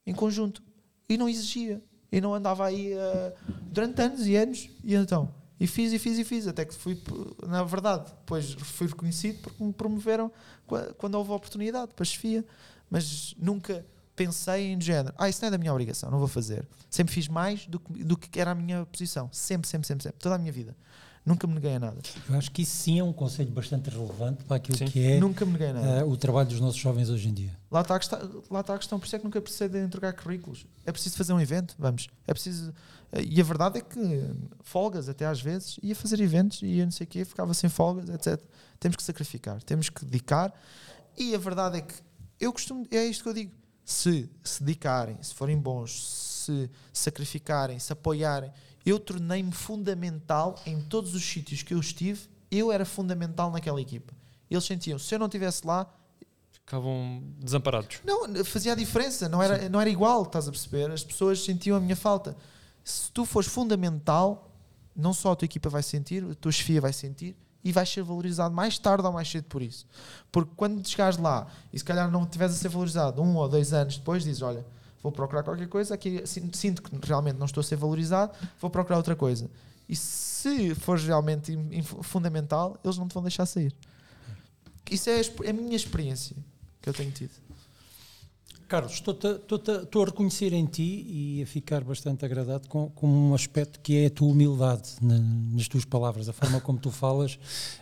em conjunto. E não exigia. E não andava aí uh, durante anos e anos. E então, e fiz e fiz e fiz, até que fui, na verdade, depois fui reconhecido porque me promoveram quando houve a oportunidade para a chefia, mas nunca pensei em género, ah, isso não é da minha obrigação, não vou fazer. Sempre fiz mais do que, do que era a minha posição, sempre, sempre, sempre, sempre, toda a minha vida. Nunca me neguei a nada. Eu acho que isso sim é um conselho bastante relevante para aquilo sim. que é nunca me neguei nada. Uh, o trabalho dos nossos jovens hoje em dia. Lá está, a questão, lá está a questão, por isso é que nunca preciso de entregar currículos. É preciso fazer um evento, vamos. É preciso. E a verdade é que folgas, até às vezes, ia fazer eventos e ia não sei o quê, ficava sem folgas, etc. Temos que sacrificar, temos que dedicar. E a verdade é que eu costumo. É isto que eu digo. Se se dedicarem, se forem bons, se sacrificarem, se apoiarem eu tornei-me fundamental em todos os sítios que eu estive, eu era fundamental naquela equipa. Eles sentiam, se eu não estivesse lá, ficavam desamparados. Não, fazia a diferença, não era, não era igual, estás a perceber? As pessoas sentiam a minha falta. Se tu fores fundamental, não só a tua equipa vai sentir, a tua chefia vai sentir e vais ser valorizado mais tarde ou mais cedo por isso. Porque quando chegares lá e se calhar não estiveres a ser valorizado um ou dois anos depois, dizes: Olha, vou procurar qualquer coisa, aqui sinto que realmente não estou a ser valorizado, vou procurar outra coisa. E se for realmente fundamental, eles não te vão deixar sair. Isso é a minha experiência que eu tenho tido. Carlos, estou a reconhecer em ti e a ficar bastante agradado com, com um aspecto que é a tua humildade na, nas tuas palavras, a forma como tu falas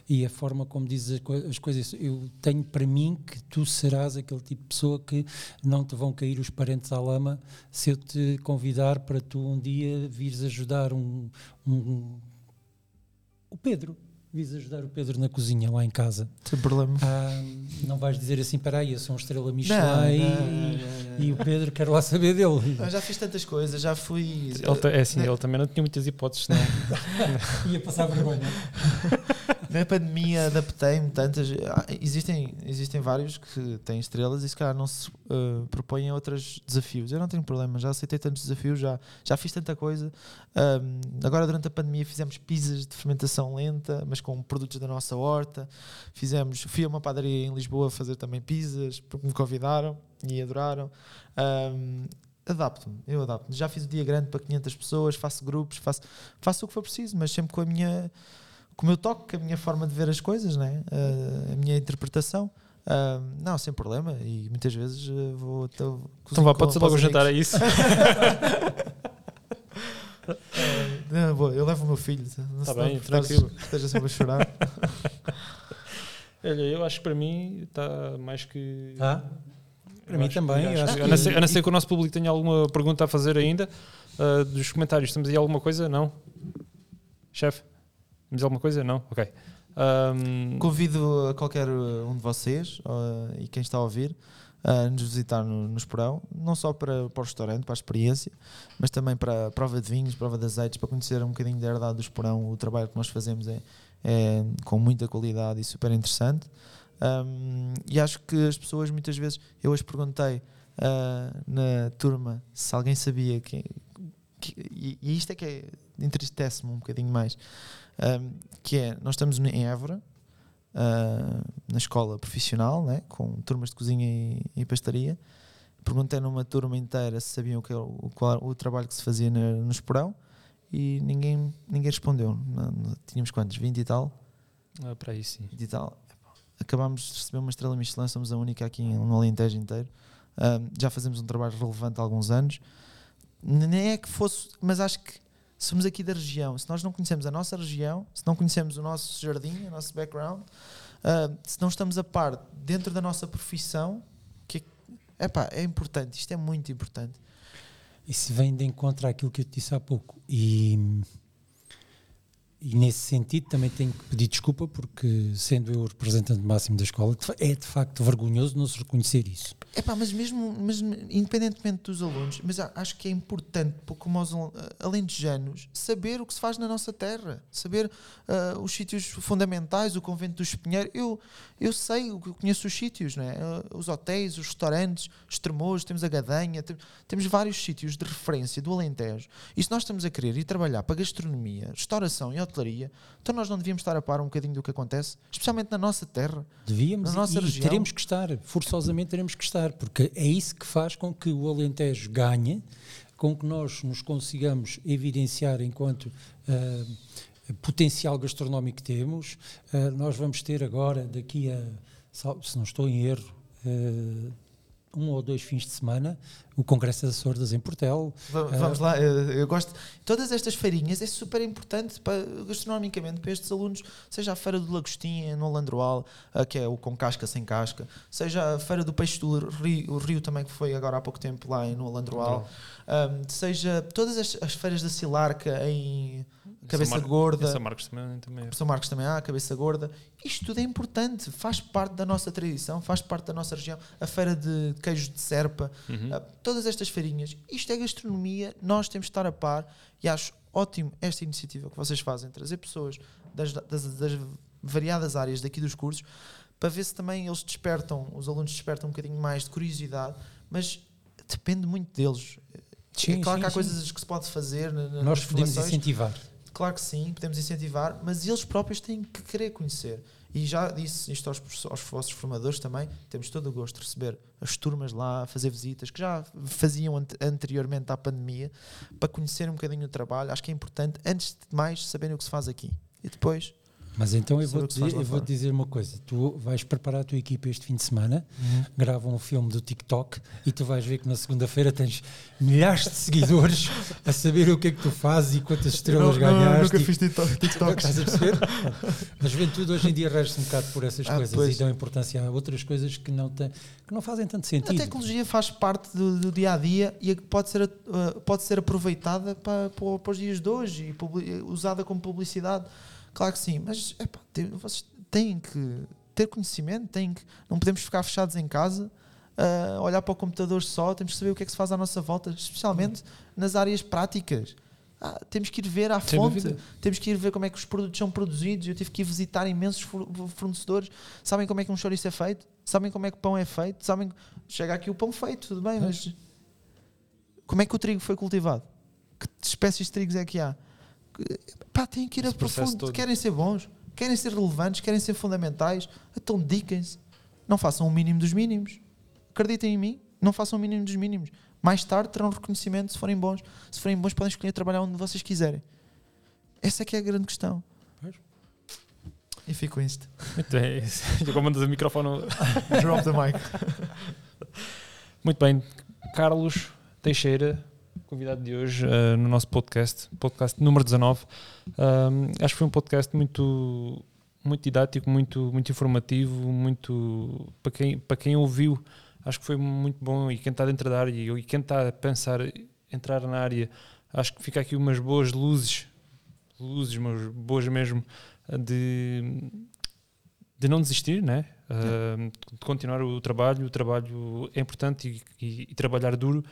e a forma como dizes as coisas. Eu tenho para mim que tu serás aquele tipo de pessoa que não te vão cair os parentes à lama se eu te convidar para tu um dia vires ajudar um, um o Pedro vis ajudar o Pedro na cozinha lá em casa. Sem problema. Ah, não vais dizer assim, para aí, eu sou uma estrela Michelin não, e, não, não, e, o Pedro quer lá saber dele. Eu já fiz tantas coisas, já fui. Ele, é assim, ele também não tinha muitas hipóteses, não. Ia passar vergonha. Na pandemia adaptei-me tantas. Ah, existem, existem vários que têm estrelas e se calhar não se uh, propõem outros desafios. Eu não tenho problema, já aceitei tantos desafios, já, já fiz tanta coisa. Um, agora, durante a pandemia, fizemos pizzas de fermentação lenta, mas com produtos da nossa horta. Fizemos, fui a uma padaria em Lisboa fazer também pizzas, porque me convidaram e adoraram. Um, adapto-me, eu adapto-me. Já fiz o dia grande para 500 pessoas, faço grupos, faço, faço o que for preciso, mas sempre com a minha com o meu toque, com a minha forma de ver as coisas, né? Uh, a minha interpretação. Uh, não, sem problema. E muitas vezes uh, vou. Tô, então vá, pode ser logo jantar, é isso? Não, boa, eu levo o meu filho. Não Tá se bem, tranquilo. Esteja sempre a chorar. Olha, eu acho que para mim está mais que. Tá? Para Eu mim acho também, que- eu acho acho que- que- a não ser- a não ser que o nosso público tenha alguma pergunta a fazer ainda ah, dos comentários. Temos aí alguma coisa? Não? Chefe? Temos alguma coisa? Não? Ok. Ahm, Convido a qualquer um de vocês uh, e quem está a ouvir a nos visitar no, no Esporão, não só para, para o restaurante, para a experiência, mas também para a prova de vinhos, prova de azeites, para conhecer um bocadinho da herdade do Esporão. O trabalho que nós fazemos é, é com muita qualidade e super interessante. Um, e acho que as pessoas muitas vezes, eu hoje perguntei uh, na turma se alguém sabia que, que- e, e isto é que é, entristece-me um bocadinho mais, um, que é, nós estamos em Évora, uh, na escola profissional, né, com turmas de cozinha e, e pastaria. Perguntei numa turma inteira se sabiam o, que, era o, qual o trabalho que se fazia na- no Esporão e ninguém, ninguém respondeu. Não- não- tínhamos quantos? 20 e tal? ah, para aí sim. 20 e tal. Acabámos de receber uma estrela Michelin, somos a única aqui no Alentejo inteiro. Um, já fazemos um trabalho relevante há alguns anos. Nem é que fosse, mas acho que somos aqui da região. Se nós não conhecemos a nossa região, se não conhecemos o nosso jardim, o nosso background, uh, se não estamos a par dentro da nossa profissão, que é, epá, é importante, isto é muito importante. Isso vem de encontro àquilo que eu te disse há pouco. E, e nesse sentido também tenho que pedir desculpa, porque sendo eu o representante máximo da escola, é de facto vergonhoso não se reconhecer isso. Epá, mas mesmo, mas independentemente dos alunos, mas acho que é importante, os al- alentejanos, saber o que se faz na nossa terra, saber ah, os sítios fundamentais, o convento do Espinheiro. Eu, eu sei, eu conheço os sítios, não é? Ah, os hotéis, os restaurantes, os termos, temos a Gadanha, tem- temos vários sítios de referência do Alentejo. E se nós estamos a querer ir trabalhar para gastronomia, restauração e hotelaria, então nós não devíamos estar a par um bocadinho do que acontece, especialmente na nossa terra. Devíamos Na nossa e região. teremos que estar, forçosamente teremos que estar, porque é isso que faz com que o Alentejo ganhe, com que nós nos consigamos evidenciar enquanto ah, potencial gastronómico que temos. Ah, nós vamos ter agora, daqui a, se não estou em erro, ah, um ou dois fins de semana, o Congresso das Sordas em Portel. Va- Ah. Vamos lá, eu, eu gosto. Todas estas feirinhas é super importante para, gastronomicamente para estes alunos, seja a Feira do Lagostinha, no Landroal, ah, que é o com casca sem casca, seja a Feira do Peixe do Rio, o Rio também, que foi agora há pouco tempo lá em- no Landroal, Ahm, seja todas as, as feiras da Silarca em Cabeça Mar- Gorda. São Marcos também, também é. São Marcos também há, Cabeça Gorda. Isto tudo é importante, faz parte da nossa tradição, faz parte da nossa região. A feira de queijos de serpa, Uhum. ah, todas estas feirinhas. Isto é gastronomia, nós temos de estar a par e acho ótimo esta iniciativa que vocês fazem, trazer pessoas das, das- das variadas áreas daqui dos cursos para ver se também eles despertam, os alunos despertam um bocadinho mais de curiosidade, mas depende muito deles. Sim, é claro sim, que há sim. coisas que se pode fazer Nós podemos incentivar. Claro que sim, podemos incentivar, mas eles próprios têm que querer conhecer. E já disse isto aos, aos vossos formadores também, temos todo o gosto de receber as turmas lá, fazer visitas, que já faziam ante- anteriormente à pandemia, para conhecer um bocadinho o trabalho. Acho que é importante, antes de mais, saberem o que se faz aqui. E depois, Mas então eu vou, dizer, eu vou fora. dizer uma coisa: tu vais preparar a tua equipa este fim de semana, gravam um filme do TikTok e tu vais ver que na segunda-feira tens milhares de seguidores a saber o que é que tu fazes e quantas estrelas ganhaste. e- TikToks. Estás a perceber? A juventude hoje em dia rege-se um bocado por essas Ah, coisas pois. e dão importância a outras coisas que não, têm, que não fazem tanto A sentido. tecnologia faz parte do, do dia a dia e que pode ser, uh, pode ser aproveitada para, para, para os dias de hoje e usada como publicidade. Claro que sim, mas epá, tem- vocês têm que ter conhecimento, têm que, não podemos ficar fechados em casa, uh, olhar para o computador só, temos que saber o que é que se faz à nossa volta, especialmente nas áreas práticas. Ah, temos que ir ver à Sem fonte, dúvida. temos que ir ver como é que os produtos são produzidos. Eu tive que ir visitar imensos for- fornecedores. Sabem como é que um chouriço é feito? Sabem como é que o pão é feito? Sabem chega aqui o pão feito, tudo bem, mas como é que o trigo foi cultivado? Que espécies de trigos é que há? Pá, têm que ir a profundo. Querem ser bons, querem ser relevantes, querem ser fundamentais. Então dediquem-se. Não façam o mínimo dos mínimos. Acreditem em mim, não façam o mínimo dos mínimos. Mais tarde terão reconhecimento se forem bons. Se forem bons, podem escolher trabalhar onde vocês quiserem. Essa é que é a grande questão. Pois. E fico com isto. Muito bem. Já comandas o microfone. Drop the mic. Muito bem. Carlos Teixeira, convidado de hoje uh, no nosso podcast, podcast número 19. Um, acho que foi um podcast muito, muito didático, muito, muito informativo, muito para quem, para quem ouviu, acho que foi muito bom. E quem está dentro da área e quem está a pensar entrar na área, acho que fica aqui umas boas luzes, luzes, mas boas mesmo, de, de não desistir, né? Uh, de continuar o trabalho. O trabalho é importante e, e, e trabalhar duro.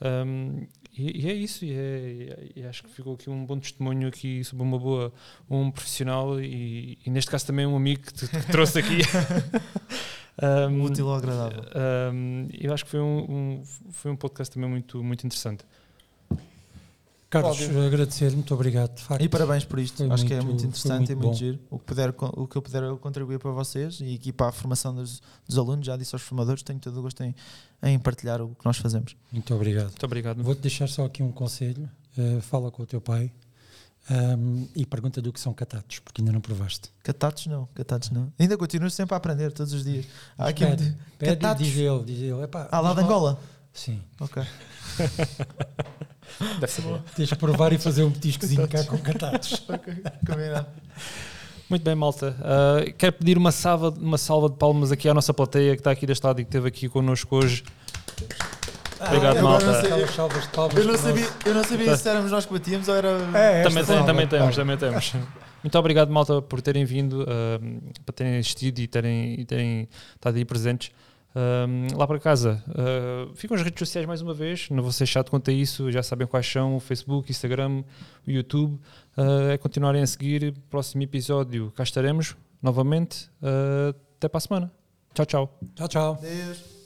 Um, e, e, é isso, e, é, e, acho que ficou aqui um bom testemunho aqui sobre uma boa, um profissional e, neste caso também um amigo que, te, que trouxe aqui. um, Útil ou agradável. Um, eu acho que foi um, um, foi um podcast também muito, muito interessante. Carlos, agradecer, muito obrigado. De facto, e parabéns por isto. Acho muito, que é muito interessante muito e muito bom. giro. O que, puder, o que eu puder contribuir para vocês e aqui para a formação dos, dos alunos, já disse aos formadores, tenho todo o gosto em, em, partilhar o que nós fazemos. Muito obrigado. Muito obrigado. Vou-te deixar só aqui um conselho. Uh, fala com o teu pai. Um, e pergunta do que são catatos, porque ainda não provaste. Catatos não, catatos não. Ainda continuo sempre a aprender todos os dias. Há aqui pede, um... pede catatos. diz ele, diz ele. Epá, ah, lá de Angola? Sim. Ok. Deve ser boa. Tens de provar e fazer um petiscozinho cá com catatos. ok, combinado. Muito bem, malta. Uh, quero pedir uma salva, uma salva de palmas aqui à nossa plateia que está aqui deste lado e que esteve aqui connosco hoje. Obrigado, ah, malta. Eu não sabia, eu não sabia, eu não sabia se éramos nós que batíamos ou era. É, também, tem, também temos, também temos. Muito obrigado, malta, por terem vindo, uh, para terem assistido e terem, e terem estado aí presentes. Um, lá para casa, uh, ficam as redes sociais mais uma vez. Não vou ser chato quanto a isso, já sabem quais são: o Facebook, Instagram, o YouTube. Uh, é continuarem a seguir. Próximo episódio, cá estaremos novamente. Uh, até para a semana. Tchau, tchau. Tchau, tchau. Deus.